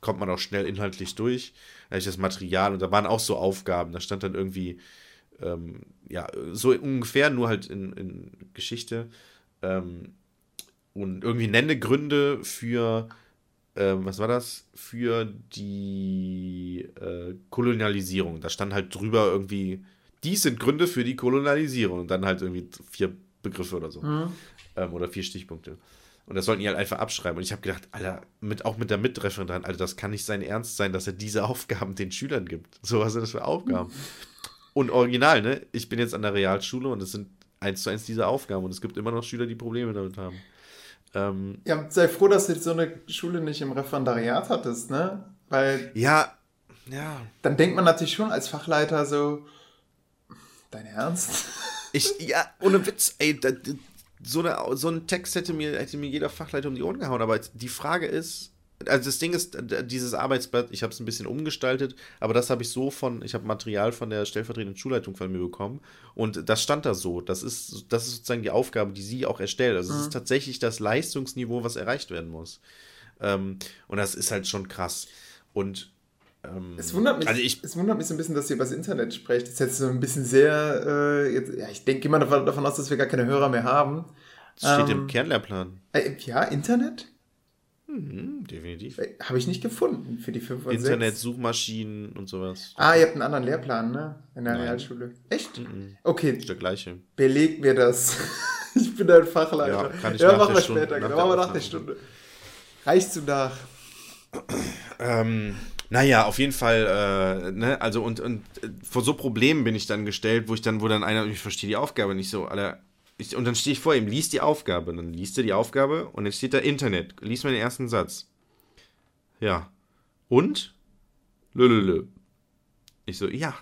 kommt man auch schnell inhaltlich durch. Da habe ich das Material und da waren auch so Aufgaben, da stand dann irgendwie, ähm, ja, so ungefähr, nur halt in, in Geschichte, ähm, und irgendwie nenne Gründe für, ähm, was war das? Für die äh, Kolonialisierung. Da stand halt drüber irgendwie, dies sind Gründe für die Kolonialisierung. Und dann halt irgendwie vier Begriffe oder so. Mhm. Ähm, oder vier Stichpunkte. Und das sollten die halt einfach abschreiben. Und ich habe gedacht, Alter, mit, auch mit der Mitreferentin, Alter, das kann nicht sein Ernst sein, dass er diese Aufgaben den Schülern gibt. So, was sind das für Aufgaben? Und original, ne? Ich bin jetzt an der Realschule und es sind eins zu eins diese Aufgaben und es gibt immer noch Schüler, die Probleme damit haben. Ähm, ja, sei froh, dass du so eine Schule nicht im Referendariat hattest, ne? Weil. Ja, ja. Dann denkt man natürlich schon als Fachleiter so, dein Ernst? Ich, ja, ohne Witz, ey, da, so, eine, so ein Text hätte mir, hätte mir jeder Fachleiter um die Ohren gehauen, aber die Frage ist, also das Ding ist, dieses Arbeitsblatt, ich habe es ein bisschen umgestaltet, aber das habe ich so von, ich habe Material von der stellvertretenden Schulleitung von mir bekommen und das stand da so. Das ist, das ist sozusagen die Aufgabe, die sie auch erstellt. Also es mhm. ist tatsächlich das Leistungsniveau, was erreicht werden muss. Ähm, und das ist halt schon krass. Und ähm, es, wundert mich, also ich, es wundert mich so ein bisschen, dass ihr über das Internet sprecht. Das ist jetzt so ein bisschen sehr, äh, jetzt, ja, ich denke immer davon aus, dass wir gar keine Hörer mehr haben. Das steht ähm, im Kernlehrplan. Äh, ja, Internet? Mhm, definitiv. Äh, Habe ich nicht gefunden für die 5 und Internet, 6. Suchmaschinen und sowas. Ah, ihr habt einen anderen Lehrplan, ne? In der Nein. Realschule. Echt? Mhm. Okay. Ist der gleiche. Beleg mir das. ich bin ein Fachleiter. Ja, kann ich ja machen wir später. Genau, machen wir nach der Stunde. Reichst du nach? Ähm, naja, auf jeden Fall, äh, ne, also und, und äh, vor so Problemen bin ich dann gestellt, wo ich dann, wo dann einer, ich verstehe die Aufgabe nicht so, Alter, ich, und dann stehe ich vor ihm, liest die Aufgabe, dann liest er die Aufgabe und dann steht da Internet, liest mal den ersten Satz. Ja. Und? Lülülü. Ich so, ja.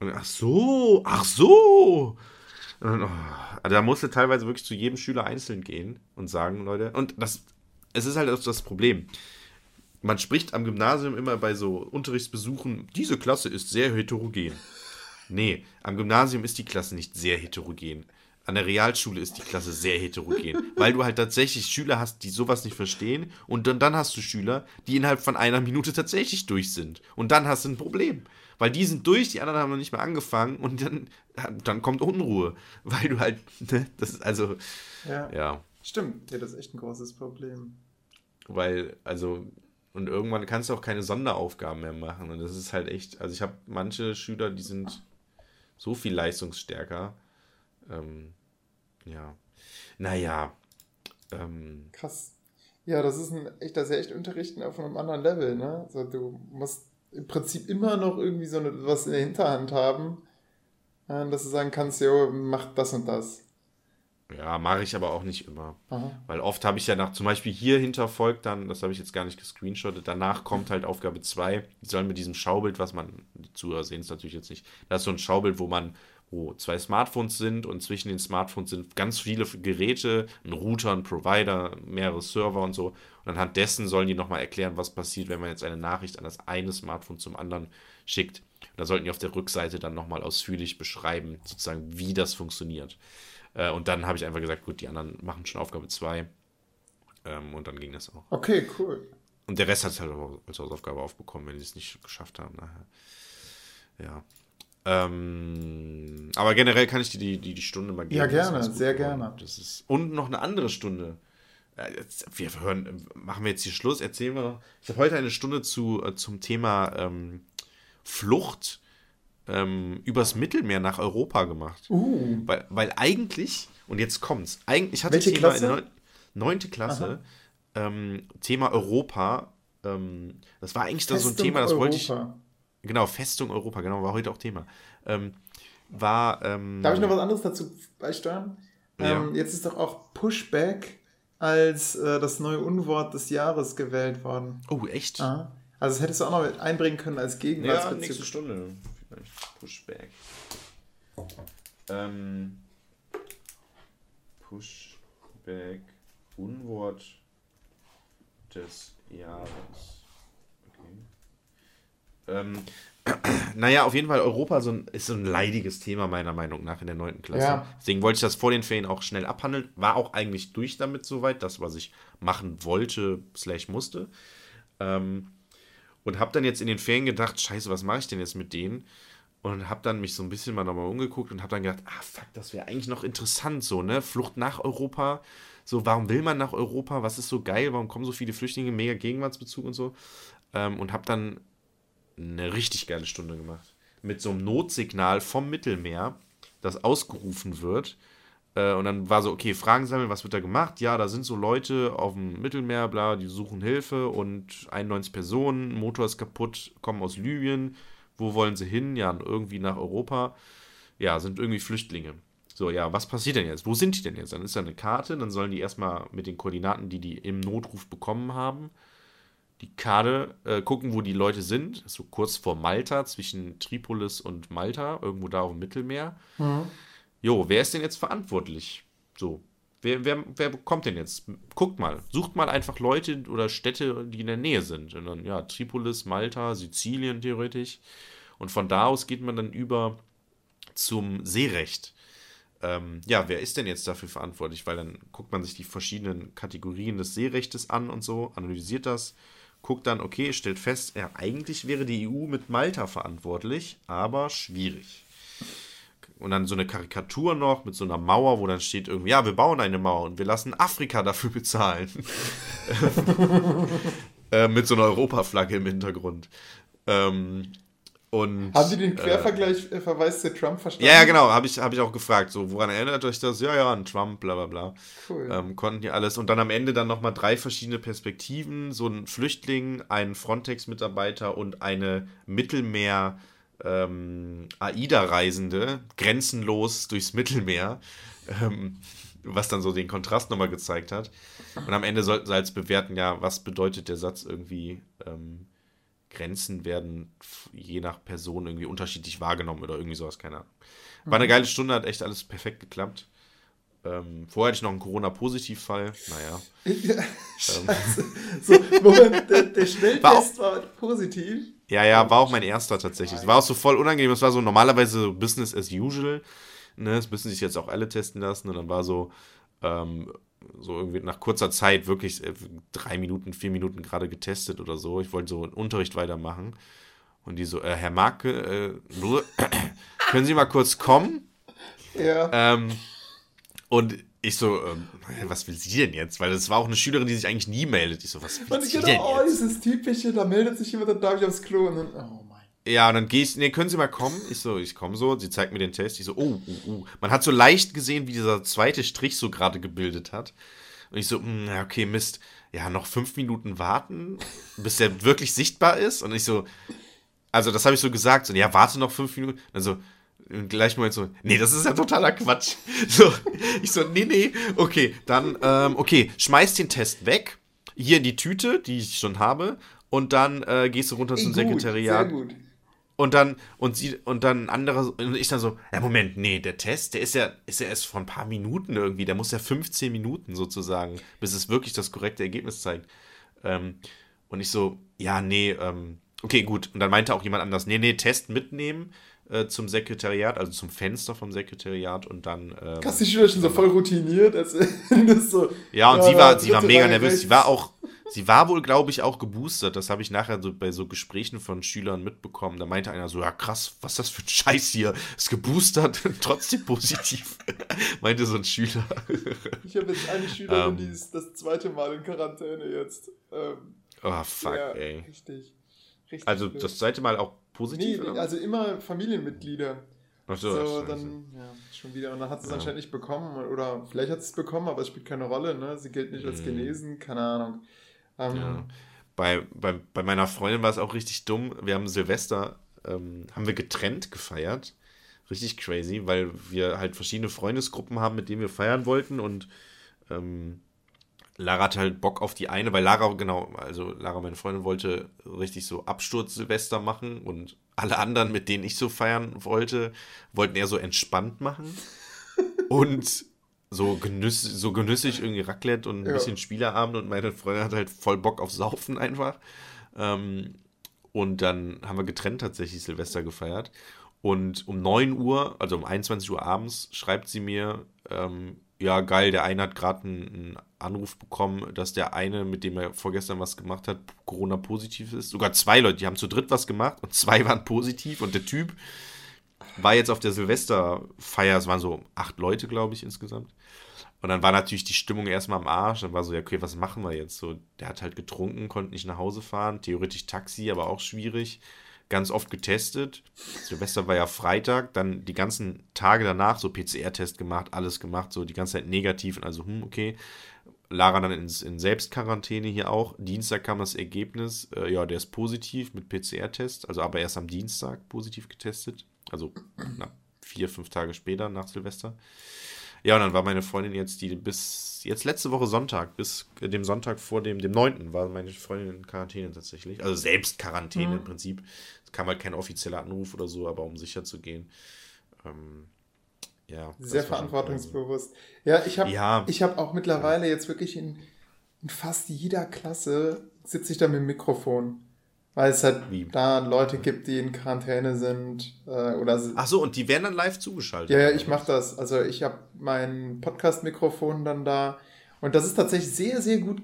Und, ach so, ach so. Und, oh, also da musste teilweise wirklich zu jedem Schüler einzeln gehen und sagen, Leute, und das, es ist halt das Problem man spricht am Gymnasium immer bei so Unterrichtsbesuchen, diese Klasse ist sehr heterogen. Nee, am Gymnasium ist die Klasse nicht sehr heterogen. An der Realschule ist die Klasse sehr heterogen, weil du halt tatsächlich Schüler hast, die sowas nicht verstehen und dann, dann hast du Schüler, die innerhalb von einer Minute tatsächlich durch sind. Und dann hast du ein Problem. Weil die sind durch, die anderen haben noch nicht mehr angefangen und dann, dann kommt Unruhe. Weil du halt, ne, das ist also, ja. ja. Stimmt, ja, das ist echt ein großes Problem. Weil, also, und irgendwann kannst du auch keine Sonderaufgaben mehr machen. Und das ist halt echt, also ich habe manche Schüler, die sind so viel leistungsstärker. Ähm, ja. Naja. Ähm, Krass. Ja, das ist ein echter, sehr echt Unterrichten auf einem anderen Level, ne? Also du musst im Prinzip immer noch irgendwie so eine, was in der Hinterhand haben, dass du sagen kannst, jo, mach das und das. Ja, mache ich aber auch nicht immer. Aha. Weil oft habe ich ja nach, zum Beispiel hier hinterfolgt dann, das habe ich jetzt gar nicht gescreenshottet, danach kommt halt Aufgabe 2, die sollen mit diesem Schaubild, was man, die Zuhörer sehen es natürlich jetzt nicht, das ist so ein Schaubild, wo man, wo zwei Smartphones sind und zwischen den Smartphones sind ganz viele Geräte, ein Router, ein Provider, mehrere Server und so. Und anhand dessen sollen die nochmal erklären, was passiert, wenn man jetzt eine Nachricht an das eine Smartphone zum anderen schickt. Und da sollten die auf der Rückseite dann nochmal ausführlich beschreiben, sozusagen, wie das funktioniert. Äh, und dann habe ich einfach gesagt, gut, die anderen machen schon Aufgabe 2. Ähm, und dann ging das auch. Okay, cool. Und der Rest hat es halt als Hausaufgabe aufbekommen, wenn die es nicht geschafft haben. Nachher. Ja. Ähm, aber generell kann ich dir die, die, die Stunde mal geben. Ja, gerne, sehr gerne. Das ist, und noch eine andere Stunde. Äh, wir hören, machen wir jetzt hier Schluss, erzählen wir noch. Ich habe heute eine Stunde zu, äh, zum Thema ähm, Flucht ähm, übers Mittelmeer nach Europa gemacht. Uh. Weil, weil eigentlich, und jetzt kommt's, eigentlich hatte Welche Thema Klasse? in neunte Klasse, ähm, Thema Europa, ähm, das war eigentlich Festung so ein Thema, das Europa. wollte ich. Genau, Festung Europa, genau, war heute auch Thema. Ähm, war. Ähm, Darf ich noch was anderes dazu beisteuern? Ja. Ähm, jetzt ist doch auch Pushback als äh, das neue Unwort des Jahres gewählt worden. Oh, echt? Aha. Also das hättest du auch noch mit einbringen können als Gegenwart. Ja, nächste Stunde. Pushback. Ähm, Pushback. Unwort des Jahres. Ähm, naja, auf jeden Fall Europa so ein, ist so ein leidiges Thema meiner Meinung nach in der 9. Klasse. Ja. Deswegen wollte ich das vor den Ferien auch schnell abhandeln. War auch eigentlich durch damit soweit, das, was ich machen wollte, slash musste. Ähm, und habe dann jetzt in den Ferien gedacht, scheiße, was mache ich denn jetzt mit denen? Und habe dann mich so ein bisschen mal nochmal umgeguckt und habe dann gedacht, ah fuck, das wäre eigentlich noch interessant so, ne? Flucht nach Europa. So, warum will man nach Europa? Was ist so geil? Warum kommen so viele Flüchtlinge? Mega Gegenwartsbezug und so. Ähm, und habe dann eine richtig geile Stunde gemacht. Mit so einem Notsignal vom Mittelmeer, das ausgerufen wird. Äh, und dann war so, okay, Fragen sammeln, was wird da gemacht? Ja, da sind so Leute auf dem Mittelmeer, bla, die suchen Hilfe und 91 Personen, Motor ist kaputt, kommen aus Libyen. Wo wollen sie hin? Ja, irgendwie nach Europa. Ja, sind irgendwie Flüchtlinge. So, ja, was passiert denn jetzt? Wo sind die denn jetzt? Dann ist da eine Karte, dann sollen die erstmal mit den Koordinaten, die die im Notruf bekommen haben, die Karte äh, gucken, wo die Leute sind. So kurz vor Malta, zwischen Tripolis und Malta, irgendwo da auf dem Mittelmeer. Mhm. Jo, wer ist denn jetzt verantwortlich? So, wer, wer, wer kommt denn jetzt? Guckt mal, sucht mal einfach Leute oder Städte, die in der Nähe sind. Und dann, ja, Tripolis, Malta, Sizilien theoretisch. Und von da aus geht man dann über zum Seerecht. Ähm, ja, wer ist denn jetzt dafür verantwortlich? Weil dann guckt man sich die verschiedenen Kategorien des Seerechtes an und so, analysiert das, guckt dann, okay, stellt fest, ja, eigentlich wäre die EU mit Malta verantwortlich, aber schwierig. und dann so eine Karikatur noch mit so einer Mauer, wo dann steht irgendwie, ja, wir bauen eine Mauer und wir lassen Afrika dafür bezahlen. äh, mit so einer Europaflagge im Hintergrund. Ähm, und, Haben die den äh, Quervergleich, äh, Verweis zu Trump verstanden? Ja, ja, genau, habe ich, hab ich auch gefragt. So, woran erinnert euch das? Ja, ja, an Trump, bla bla bla. Cool. Ähm, konnten die alles. Und dann am Ende dann nochmal drei verschiedene Perspektiven: so ein Flüchtling, ein Frontex-Mitarbeiter und eine Mittelmeer- ähm, AIDA-Reisende grenzenlos durchs Mittelmeer, ähm, was dann so den Kontrast nochmal gezeigt hat. Und am Ende sollten sie als bewerten, ja, was bedeutet der Satz irgendwie, ähm, Grenzen werden je nach Person irgendwie unterschiedlich wahrgenommen oder irgendwie sowas, keine Ahnung. War eine mhm. geile Stunde, hat echt alles perfekt geklappt. Ähm, vorher hatte ich noch einen Corona-Positivfall. Naja. Ja, scheiße. Ähm. So, Moment, der, der Schnelltest war, war positiv. Ja, ja, war auch mein erster tatsächlich. Es war auch so voll unangenehm. Es war so normalerweise Business as usual. Ne? Das müssen sich jetzt auch alle testen lassen. Und dann war so, ähm, so irgendwie nach kurzer Zeit wirklich äh, drei Minuten, vier Minuten gerade getestet oder so. Ich wollte so einen Unterricht weitermachen. Und die so, äh, Herr Marke, äh, können Sie mal kurz kommen? Ja. Ähm, und ich so, ähm, was will sie denn jetzt? Weil das war auch eine Schülerin, die sich eigentlich nie meldet. Ich so, was will und sie genau, denn oh, jetzt? dieses typische, da meldet sich jemand, dann darf ich aufs Klo und dann, oh. Ja, und dann gehe ich, nee, können Sie mal kommen? Ich so, ich komme so, sie zeigt mir den Test. Ich so, oh, oh, oh. Man hat so leicht gesehen, wie dieser zweite Strich so gerade gebildet hat. Und ich so, mh, hm, okay, Mist, ja, noch fünf Minuten warten, bis der wirklich sichtbar ist. Und ich so, also das habe ich so gesagt, so, ja, warte noch fünf Minuten. Also, im gleichen Moment so, nee, das ist ja totaler Quatsch. So, ich so, nee, nee, okay, dann, ähm, okay, schmeiß den Test weg, hier in die Tüte, die ich schon habe, und dann äh, gehst du runter zum gut, Sekretariat. Sehr gut. Und dann, und sie, und dann ein anderer, und ich dann so, ja, Moment, nee, der Test, der ist ja, ist ja erst vor ein paar Minuten irgendwie, der muss ja 15 Minuten sozusagen, bis es wirklich das korrekte Ergebnis zeigt. Ähm, und ich so, ja, nee, ähm, okay, gut. Und dann meinte auch jemand anders, nee, nee, Test mitnehmen äh, zum Sekretariat, also zum Fenster vom Sekretariat und dann. Ähm, dich schon so voll routiniert? Als, so, ja, und ja, sie war, sie war mega nervös. Rechts. Sie war auch, sie war wohl, glaube ich, auch geboostert. Das habe ich nachher so bei so Gesprächen von Schülern mitbekommen. Da meinte einer so, ja krass, was ist das für ein Scheiß hier? Ist geboostert und trotzdem positiv. meinte so ein Schüler. ich habe jetzt eine Schülerin, um, die ist das zweite Mal in Quarantäne jetzt. Ähm, oh, fuck, ja, ey. Richtig. Richtig also das zweite Mal auch positiv? Nee, also immer Familienmitglieder. Ach so, so dann ja, schon wieder. Und dann hat sie es ja. anscheinend nicht bekommen. Oder vielleicht hat sie es bekommen, aber es spielt keine Rolle. Ne? Sie gilt nicht als mhm. genesen, keine Ahnung. Ähm, ja. bei, bei, bei meiner Freundin war es auch richtig dumm. Wir haben Silvester, ähm, haben wir getrennt gefeiert. Richtig crazy, weil wir halt verschiedene Freundesgruppen haben, mit denen wir feiern wollten. Und ähm, Lara hat halt Bock auf die eine, weil Lara, genau, also Lara, meine Freundin, wollte richtig so Absturz-Silvester machen und alle anderen, mit denen ich so feiern wollte, wollten eher so entspannt machen. und so, genüss, so genüssig irgendwie Raclette und ein ja. bisschen Spieleabend und meine Freundin hat halt voll Bock auf Saufen einfach. Ähm, und dann haben wir getrennt tatsächlich Silvester gefeiert. Und um 9 Uhr, also um 21 Uhr abends, schreibt sie mir, ähm, ja, geil, der eine hat gerade einen Anruf bekommen, dass der eine, mit dem er vorgestern was gemacht hat, Corona-positiv ist. Sogar zwei Leute, die haben zu dritt was gemacht und zwei waren positiv und der Typ war jetzt auf der Silvesterfeier, es waren so acht Leute, glaube ich, insgesamt. Und dann war natürlich die Stimmung erstmal am Arsch. Dann war so, ja, okay, was machen wir jetzt? So, der hat halt getrunken, konnte nicht nach Hause fahren. Theoretisch Taxi, aber auch schwierig ganz oft getestet. Silvester war ja Freitag, dann die ganzen Tage danach so PCR-Test gemacht, alles gemacht, so die ganze Zeit negativ und also, hm, okay. Lara dann ins, in Selbstquarantäne hier auch. Dienstag kam das Ergebnis, äh, ja, der ist positiv mit PCR-Test, also aber erst am Dienstag positiv getestet. Also na, vier, fünf Tage später nach Silvester. Ja, und dann war meine Freundin jetzt, die bis jetzt letzte Woche Sonntag, bis dem Sonntag vor dem, dem 9. war meine Freundin in Quarantäne tatsächlich. Also selbst Quarantäne mhm. im Prinzip. Es kam halt kein offizieller Anruf oder so, aber um sicher zu gehen. Ähm, ja. Sehr verantwortungsbewusst. Ja, ich habe ja. hab auch mittlerweile jetzt wirklich in, in fast jeder Klasse sitze ich da mit dem Mikrofon. Weil es halt Wie? da Leute gibt, die in Quarantäne sind. Äh, oder Ach so, und die werden dann live zugeschaltet. Ja, ja ich mache das. Also ich habe mein Podcast-Mikrofon dann da. Und das ist tatsächlich sehr, sehr gut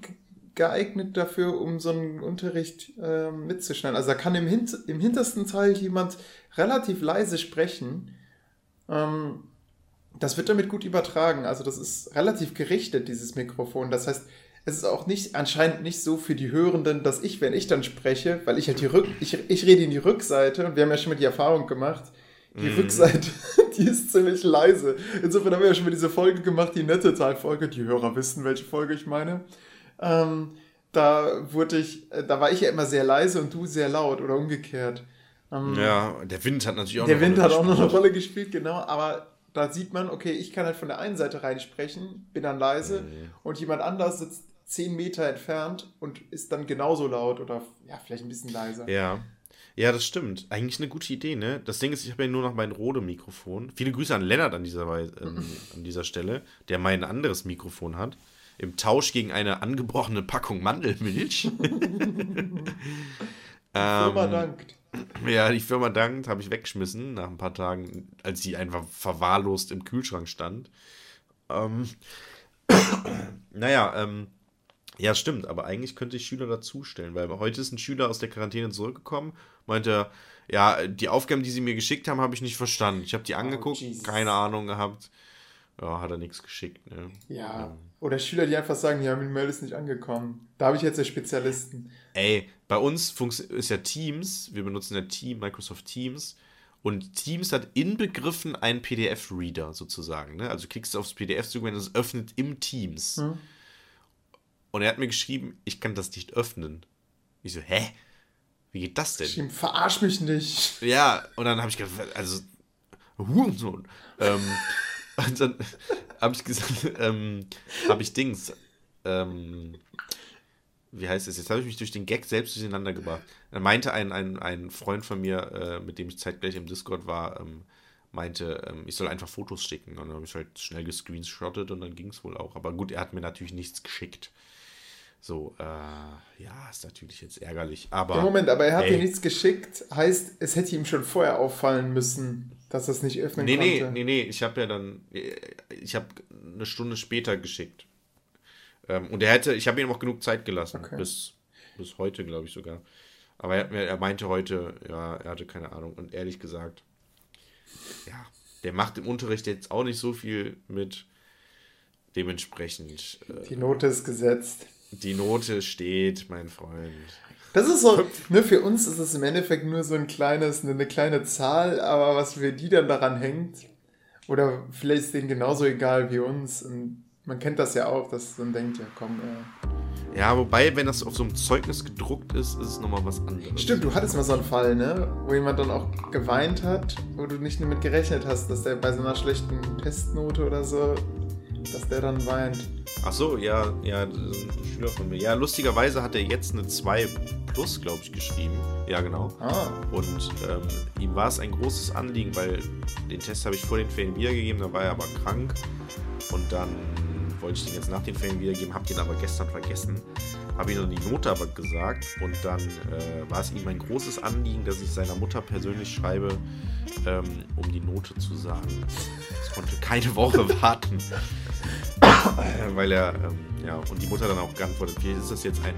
geeignet dafür, um so einen Unterricht äh, mitzuschneiden. Also da kann im, Hint im hintersten Teil jemand relativ leise sprechen Ähm, das wird damit gut übertragen. Also das ist relativ gerichtet, dieses Mikrofon. Das heißt, es ist auch nicht anscheinend nicht so für die Hörenden, dass ich, wenn ich dann spreche, weil ich halt die Rück, ich, ich rede in die Rückseite und wir haben ja schon mal die Erfahrung gemacht, die mm. Rückseite, die ist ziemlich leise. Insofern haben wir ja schon mal diese Folge gemacht, die nette Teilfolge. Die Hörer wissen, welche Folge ich meine. Ähm, da wurde ich, äh, da war ich ja immer sehr leise und du sehr laut oder umgekehrt. Ähm, ja, der Wind hat natürlich auch Der Wind hat auch noch eine Rolle gespielt, genau, aber da sieht man, okay, ich kann halt von der einen Seite reinsprechen, bin dann leise mhm. und jemand anders sitzt zehn Meter entfernt und ist dann genauso laut oder ja, vielleicht ein bisschen leiser. Ja. Ja, das stimmt. Eigentlich eine gute Idee, ne? Das Ding ist, ich habe ja nur noch mein Rode-Mikrofon. Viele Grüße an Lennart an dieser, ähm, an dieser Stelle, der mein anderes Mikrofon hat. Im Tausch gegen eine angebrochene Packung Mandelmilch. die Firma ähm, dankt. Ja, die Firma dankt, habe ich weggeschmissen nach ein paar Tagen, als sie einfach verwahrlost im Kühlschrank stand. Ähm, naja, ähm, ja, stimmt, aber eigentlich könnte ich Schüler dazustellen, weil heute ist ein Schüler aus der Quarantäne zurückgekommen, meinte, ja, die Aufgaben, die sie mir geschickt haben, habe ich nicht verstanden. Ich habe die oh, angeguckt, oh, keine Ahnung gehabt. Ja, hat er nichts geschickt. Ne? Ja. Ähm. Oder Schüler, die einfach sagen, ja, mein Mail ist nicht angekommen. Da habe ich jetzt ja Spezialisten. Ey, bei uns ist ja Teams, wir benutzen ja Team, Microsoft Teams. Und Teams hat inbegriffen einen PDF-Reader sozusagen. Ne? Also du klickst aufs PDF zu, wenn es öffnet im Teams. Hm. Und er hat mir geschrieben, ich kann das nicht öffnen. Ich so, hä? Wie geht das denn? Ich verarsch mich nicht. Ja, und dann habe ich gedacht, also, Hurensohn. Ähm, und dann habe ich gesagt, ähm, habe ich Dings, ähm, wie heißt es? Jetzt habe ich mich durch den Gag selbst durcheinander gebracht. Dann meinte ein, ein, ein Freund von mir, äh, mit dem ich zeitgleich im Discord war, ähm, meinte, ähm, ich soll einfach Fotos schicken. Und dann habe ich halt schnell gescreenshottet und dann ging es wohl auch. Aber gut, er hat mir natürlich nichts geschickt. So, äh, ja, ist natürlich jetzt ärgerlich. Aber. Ja, Moment, aber er hat dir nichts geschickt, heißt, es hätte ihm schon vorher auffallen müssen, dass er es nicht öffnen nee, konnte. Nee, nee, nee, ich habe ja dann, ich habe eine Stunde später geschickt. Ähm, und er hätte, ich habe ihm auch genug Zeit gelassen, okay. bis, bis heute, glaube ich sogar. Aber er, er meinte heute, ja, er hatte keine Ahnung. Und ehrlich gesagt, ja, der macht im Unterricht jetzt auch nicht so viel mit. Dementsprechend. Äh, Die Note ist gesetzt. Die Note steht, mein Freund. Das ist so, ne, für uns ist es im Endeffekt nur so ein kleines, eine kleine Zahl, aber was für die dann daran hängt, oder vielleicht ist denen genauso egal wie uns. Und man kennt das ja auch, dass man denkt, ja komm, äh. Ja, wobei, wenn das auf so einem Zeugnis gedruckt ist, ist es nochmal was anderes. Stimmt, du hattest mal so einen Fall, ne? Wo jemand dann auch geweint hat, wo du nicht damit gerechnet hast, dass der bei so einer schlechten Testnote oder so dass der dann weint. Ach so, ja, ja, ein Schüler von mir. Ja, lustigerweise hat er jetzt eine 2 Plus, glaube ich, geschrieben. Ja, genau. Ah. Und ähm, ihm war es ein großes Anliegen, weil den Test habe ich vor den Ferien wiedergegeben, da war er aber krank. Und dann wollte ich den jetzt nach den Ferien wiedergeben, habe den aber gestern vergessen. Habe ihm dann die Note aber gesagt und dann äh, war es ihm ein großes Anliegen, dass ich seiner Mutter persönlich schreibe, ähm, um die Note zu sagen. Es konnte keine Woche warten. Weil er, ähm, ja, und die Mutter dann auch geantwortet, vielleicht ist das jetzt ein,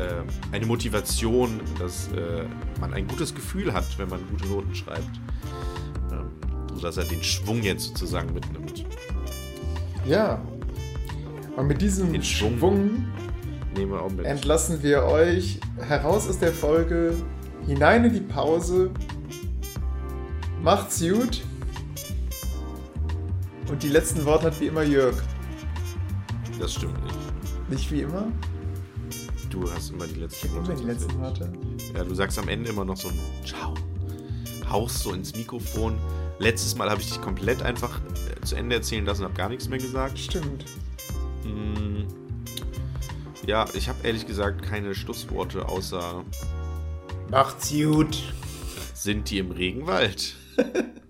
äh, eine Motivation, dass äh, man ein gutes Gefühl hat, wenn man gute Noten schreibt. Ähm, sodass er den Schwung jetzt sozusagen mitnimmt. Ja. Und mit diesem den Schwung, Schwung wir mit. entlassen wir euch heraus aus der Folge, hinein in die Pause. Macht's gut. Und die letzten Worte hat wie immer Jörg. Das stimmt nicht. Nicht wie immer? Du hast immer die letzten Worte. Immer die letzten Worte. Ja, du sagst am Ende immer noch so ein Ciao. Hauchst so ins Mikrofon. Letztes Mal habe ich dich komplett einfach äh, zu Ende erzählen lassen und habe gar nichts mehr gesagt. Stimmt. Hm, ja, ich habe ehrlich gesagt keine Schlussworte außer Macht's gut. Sind die im Regenwald?